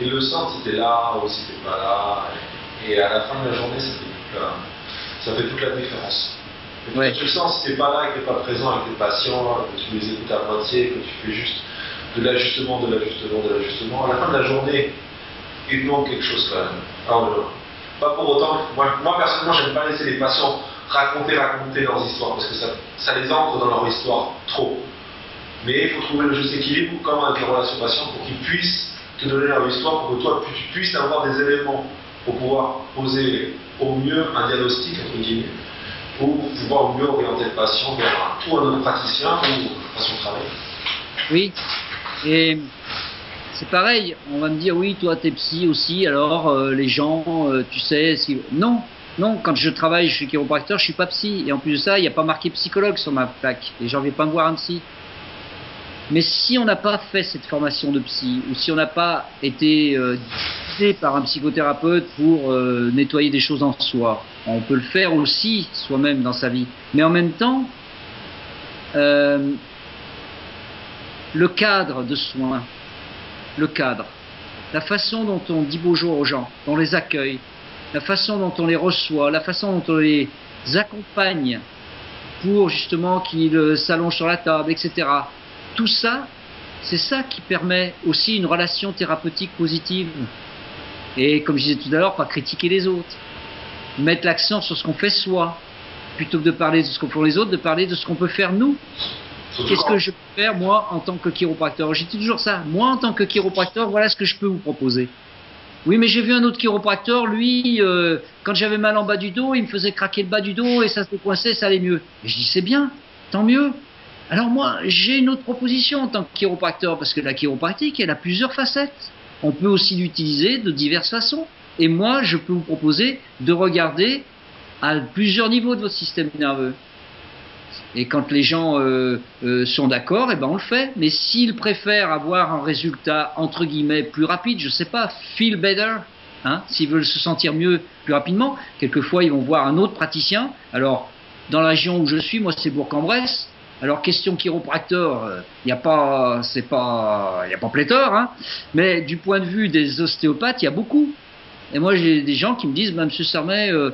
Ils le sentent si t'es là ou si t'es pas là. Et, à la fin de la journée, ça la, ça fait toute la différence. Ouais. Tu le sens si t'es pas là, que t'es pas présent avec tes patients, que tu les écoutes à moitié, que tu fais juste de l'ajustement, de l'ajustement, de l'ajustement. À la fin de la journée, il manque quelque chose quand même. Alors, pas pour autant, moi, moi personnellement, j'aime pas laisser les patients raconter, raconter leurs histoires, parce que ça, ça les ancre dans leur histoire trop. Mais il faut trouver le juste équilibre, comme avec les relations patients, pour qu'ils puissent te donner leur histoire pour que toi tu puisses avoir des éléments pour pouvoir poser au mieux un diagnostic, entre guillemets, pour pouvoir au mieux orienter le patient vers un, ou un autre praticien ou à son travail. Oui, et c'est pareil, on va me dire oui, toi t'es psy aussi, alors euh, les gens, euh, tu sais, non, non, quand je travaille, je suis chiropracteur, je suis pas psy, et en plus de ça, il n'y a pas marqué psychologue sur ma plaque, les gens ne pas me voir un psy. Mais si on n'a pas fait cette formation de psy, ou si on n'a pas été euh, par un psychothérapeute pour euh, nettoyer des choses en soi, on peut le faire aussi soi-même dans sa vie. Mais en même temps, euh, le cadre de soins, le cadre, la façon dont on dit bonjour aux gens, dont on les accueille, la façon dont on les reçoit, la façon dont on les accompagne pour justement qu'ils s'allongent sur la table, etc tout ça, c'est ça qui permet aussi une relation thérapeutique positive. Et comme je disais tout à l'heure, pas critiquer les autres. Mettre l'accent sur ce qu'on fait soi, plutôt que de parler de ce qu'on font les autres, de parler de ce qu'on peut faire nous. Qu'est-ce que je peux faire moi en tant que chiropracteur? J'ai toujours ça. Moi en tant que chiropracteur, voilà ce que je peux vous proposer. Oui, mais j'ai vu un autre chiropracteur, lui, euh, quand j'avais mal en bas du dos, il me faisait craquer le bas du dos et ça se coinçait, ça allait mieux. Et je dis c'est bien, tant mieux. Alors moi, j'ai une autre proposition en tant que chiropracteur, parce que la chiropratique, elle a plusieurs facettes. On peut aussi l'utiliser de diverses façons. Et moi, je peux vous proposer de regarder à plusieurs niveaux de votre système nerveux. Et quand les gens euh, euh, sont d'accord, eh ben on le fait. Mais s'ils préfèrent avoir un résultat entre guillemets plus rapide, je sais pas, feel better, hein, s'ils veulent se sentir mieux plus rapidement, quelquefois ils vont voir un autre praticien. Alors dans la région où je suis, moi c'est Bourg-en-Bresse. Alors question chiropracteur, il n'y a pas, c'est pas, il a pas pléthore, hein, mais du point de vue des ostéopathes, il y a beaucoup. Et moi j'ai des gens qui me disent, bah, Monsieur Sermet, euh,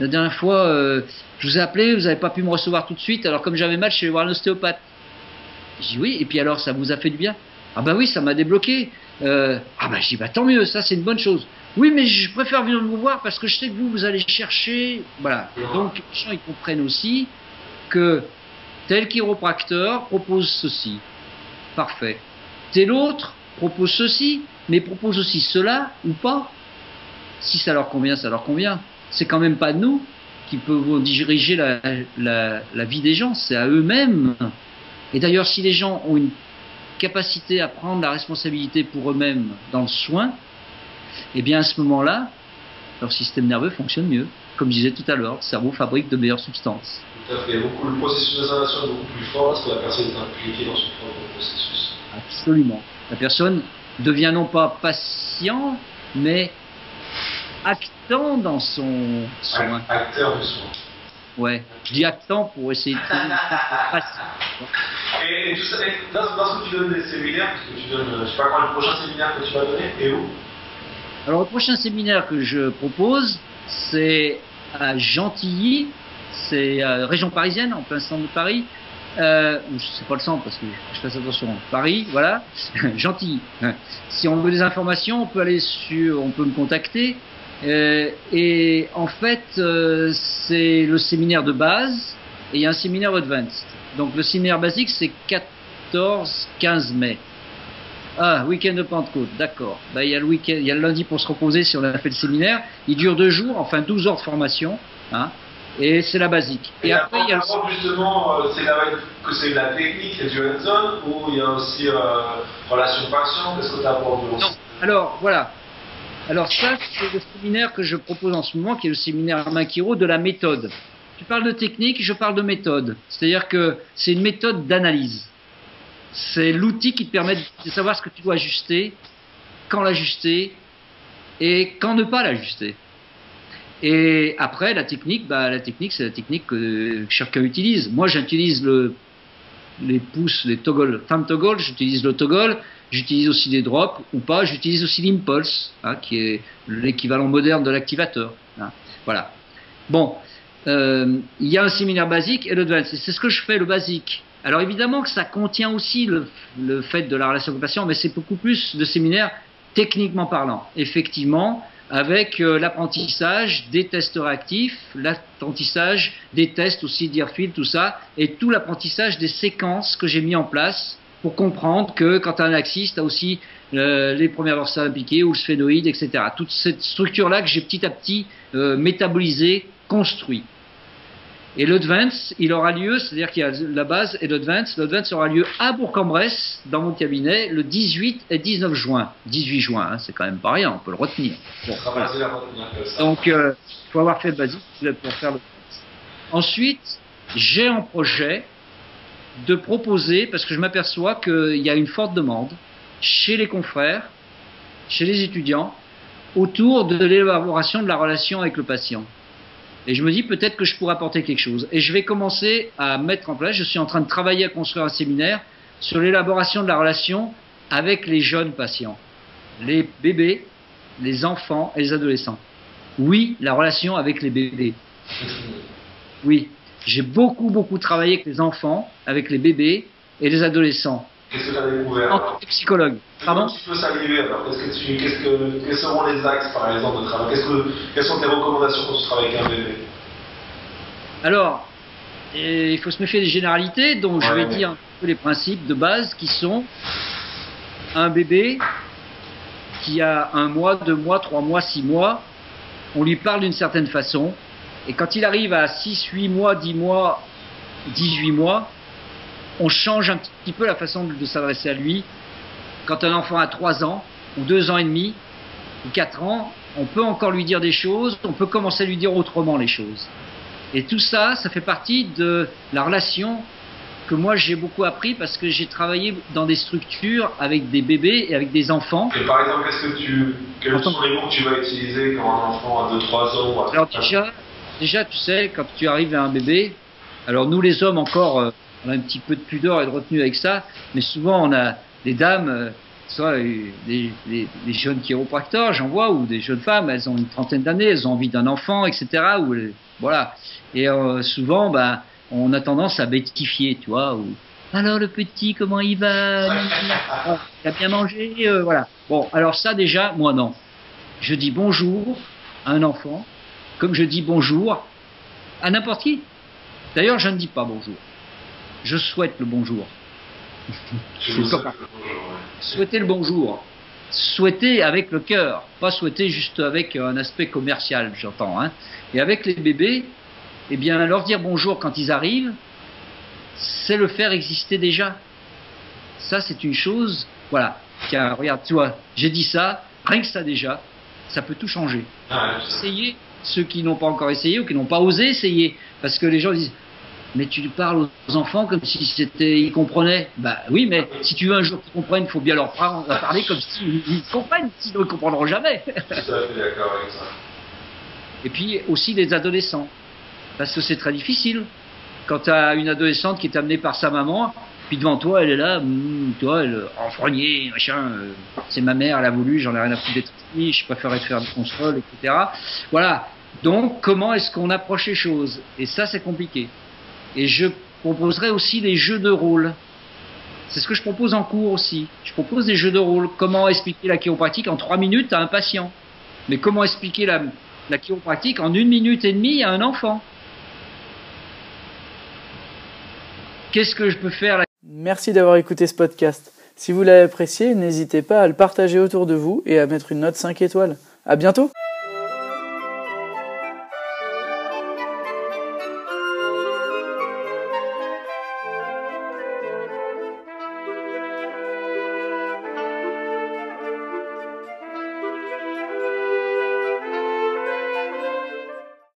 la dernière fois, euh, je vous ai appelé, vous n'avez pas pu me recevoir tout de suite, alors comme j'avais mal, je suis allé voir un ostéopathe. Je dis oui, et puis alors ça vous a fait du bien? Ah bah oui, ça m'a débloqué. Euh, ah bah je dis bah tant mieux, ça c'est une bonne chose. Oui, mais je préfère venir vous voir parce que je sais que vous, vous allez chercher. Voilà. Donc les gens ils comprennent aussi que Tel chiropracteur propose ceci. Parfait. Tel autre propose ceci, mais propose aussi cela ou pas. Si ça leur convient, ça leur convient. C'est quand même pas nous qui pouvons diriger la, la vie des gens, c'est à eux-mêmes. Et d'ailleurs, si les gens ont une capacité à prendre la responsabilité pour eux-mêmes dans le soin, eh bien à ce moment-là, leur système nerveux fonctionne mieux. Comme je disais tout à l'heure, le cerveau fabrique de meilleures substances. Fait. Beaucoup, le processus d'installation est beaucoup plus fort parce que la personne est impliquée dans son propre processus. Absolument. La personne devient non pas patient, mais actant dans son soin. Acteur de soin. Ouais, je dis actant pour essayer de patient. Et, tout ça, dans, ce que tu donnes des séminaires, parce que tu donnes, je sais pas quand le prochain séminaire que tu vas donner, et où? Alors le prochain séminaire que je propose, c'est à Gentilly, c'est euh, région parisienne, en plein centre de Paris. Euh, sais pas le centre parce que je fais attention. Paris, voilà, [LAUGHS] gentil. [LAUGHS] Si on veut des informations, on peut aller sur, on peut me contacter. Euh, et en fait, euh, c'est le séminaire de base et il y a un séminaire advanced. Donc le séminaire basique, c'est 14-15 mai. Ah, week-end de Pentecôte, d'accord. Bah, il y a le il y a le lundi pour se reposer si on a fait le séminaire. Il dure deux jours, enfin 12 heures de formation. Hein. Et c'est la basique. Et, après, il y a justement, euh, c'est que c'est la technique, c'est du hands ou il y a aussi euh, relation patient Qu'est-ce que tu as pour Non. Alors, voilà. Alors ça, c'est le séminaire que je propose en ce moment, qui est le séminaire Makiro de la méthode. Tu parles de technique, je parle de méthode. C'est-à-dire que c'est une méthode d'analyse. C'est l'outil qui te permet de savoir ce que tu dois ajuster, quand l'ajuster et quand ne pas l'ajuster. Et après, la technique, bah, la technique, c'est la technique que chacun utilise. Moi, j'utilise le, les pouces, les toggle, thumb toggle, j'utilise le toggle, j'utilise aussi des drops ou pas, j'utilise aussi l'impulse, hein, qui est l'équivalent moderne de l'activateur. Hein. Voilà. Bon, euh, il y a un séminaire basique et le advanced. C'est ce que je fais, le basique. Alors évidemment que ça contient aussi le, le fait de la relation avec le patient, mais c'est beaucoup plus de séminaires techniquement parlant. Effectivement, avec euh, l'apprentissage des tests réactifs, l'apprentissage des tests aussi d'Airfield, tout ça, et tout l'apprentissage des séquences que j'ai mis en place pour comprendre que quand tu as un axis, tu as aussi euh, les premières dorsales impliquées ou le sphénoïde, etc. Toute cette structure-là que j'ai petit à petit euh, métabolisée, construit. Et l'Advance, il aura lieu, c'est-à-dire qu'il y a la base et l'Advance. L'Advance aura lieu à Bourg-en-Bresse, dans mon cabinet, le 18 et 19 juin. 18 juin, hein, c'est quand même pas rien, on peut le retenir. Donc, euh, il faut avoir fait le basique pour faire le Ensuite, j'ai en projet de proposer, parce que je m'aperçois qu'il y a une forte demande chez les confrères, chez les étudiants, autour de l'élaboration de la relation avec le patient. Et je me dis peut-être que je pourrais apporter quelque chose. Et je vais commencer à mettre en place, je suis en train de travailler à construire un séminaire sur l'élaboration de la relation avec les jeunes patients, les bébés, les enfants et les adolescents. Oui, la relation avec les bébés. Oui, j'ai beaucoup, beaucoup travaillé avec les enfants, avec les bébés et les adolescents. Qu'est-ce que tu as découvert En tant que psychologue. Pardon tu peux saluer alors Qu'est-ce que qu'est-ce que, quels seront les axes, par exemple, de travail? Que, Quelles sont tes recommandations quand tu travailles avec un bébé? Alors, il faut se méfier des généralités, donc je vais dire un peu les principes de base qui sont un bébé qui a un mois, deux mois, trois mois, six mois, on lui parle d'une certaine façon, et quand il arrive à 6, 8 mois, 10 mois, 18 mois, on change un petit peu la façon de, s'adresser à lui. Quand un enfant a 3 ans, ou 2 ans et demi, ou 4 ans, on peut encore lui dire des choses, on peut commencer à lui dire autrement les choses. Et tout ça, ça fait partie de la relation que moi j'ai beaucoup appris parce que j'ai travaillé dans des structures avec des bébés et avec des enfants. Et par exemple, qu'est-ce que tu, quels sont les mots que tu vas utiliser quand un enfant a 2-3 ans Alors déjà, déjà, tu sais, quand tu arrives à un bébé, alors nous les hommes encore, euh, on a un petit peu de pudeur et de retenue avec ça, mais souvent on a des dames, euh, soit euh, des, jeunes chiropracteurs, j'en vois, ou des jeunes femmes, elles ont une trentaine d'années, elles ont envie d'un enfant, etc. Ou, voilà. Et souvent, ben, on a tendance à bêtifier, tu vois. Ou, alors le petit, comment il va? Il a bien mangé, voilà. Bon, alors ça déjà, moi non. Je dis bonjour à un enfant, comme je dis bonjour à n'importe qui. D'ailleurs, je ne dis pas bonjour. Je souhaite le bonjour. Souhaiter le bonjour. Souhaiter avec le cœur, pas souhaiter juste avec un aspect commercial, j'entends. Hein. Et avec les bébés, eh bien, leur dire bonjour quand ils arrivent, c'est le faire exister déjà. Ça, c'est une chose, voilà. Car, regarde, tu vois, j'ai dit ça, rien que ça déjà, ça peut tout changer. Ah, Essayez ceux qui n'ont pas encore essayé ou qui n'ont pas osé essayer. Parce que les gens disent mais tu parles aux enfants comme si c'était ils comprenaient. Bah oui, mais si tu veux un jour qu'ils comprennent, il faut bien leur parler comme s'ils comprennent, sinon ils ne comprendront jamais. d'accord avec ça. Et puis aussi les adolescents. Parce que c'est très difficile. Quand tu as une adolescente qui est amenée par sa maman, puis devant toi, elle est là, hmm, toi, elle enfroignée, machin, euh, c'est ma mère, elle a voulu, j'en ai rien à foutre d'être ici, je préférerais faire du console, etc. Voilà. Donc, comment est-ce qu'on approche les choses? Et ça, c'est compliqué. Et je proposerai aussi des jeux de rôle. C'est ce que je propose en cours aussi. Je propose des jeux de rôle. Comment expliquer la chiropratique en trois minutes à un patient? Mais comment expliquer la, la chiropratique en une minute et demie à un enfant? Qu'est-ce que je peux faire Merci d'avoir écouté ce podcast. Si vous l'avez apprécié, n'hésitez pas à le partager autour de vous et à mettre une note 5 étoiles. À bientôt!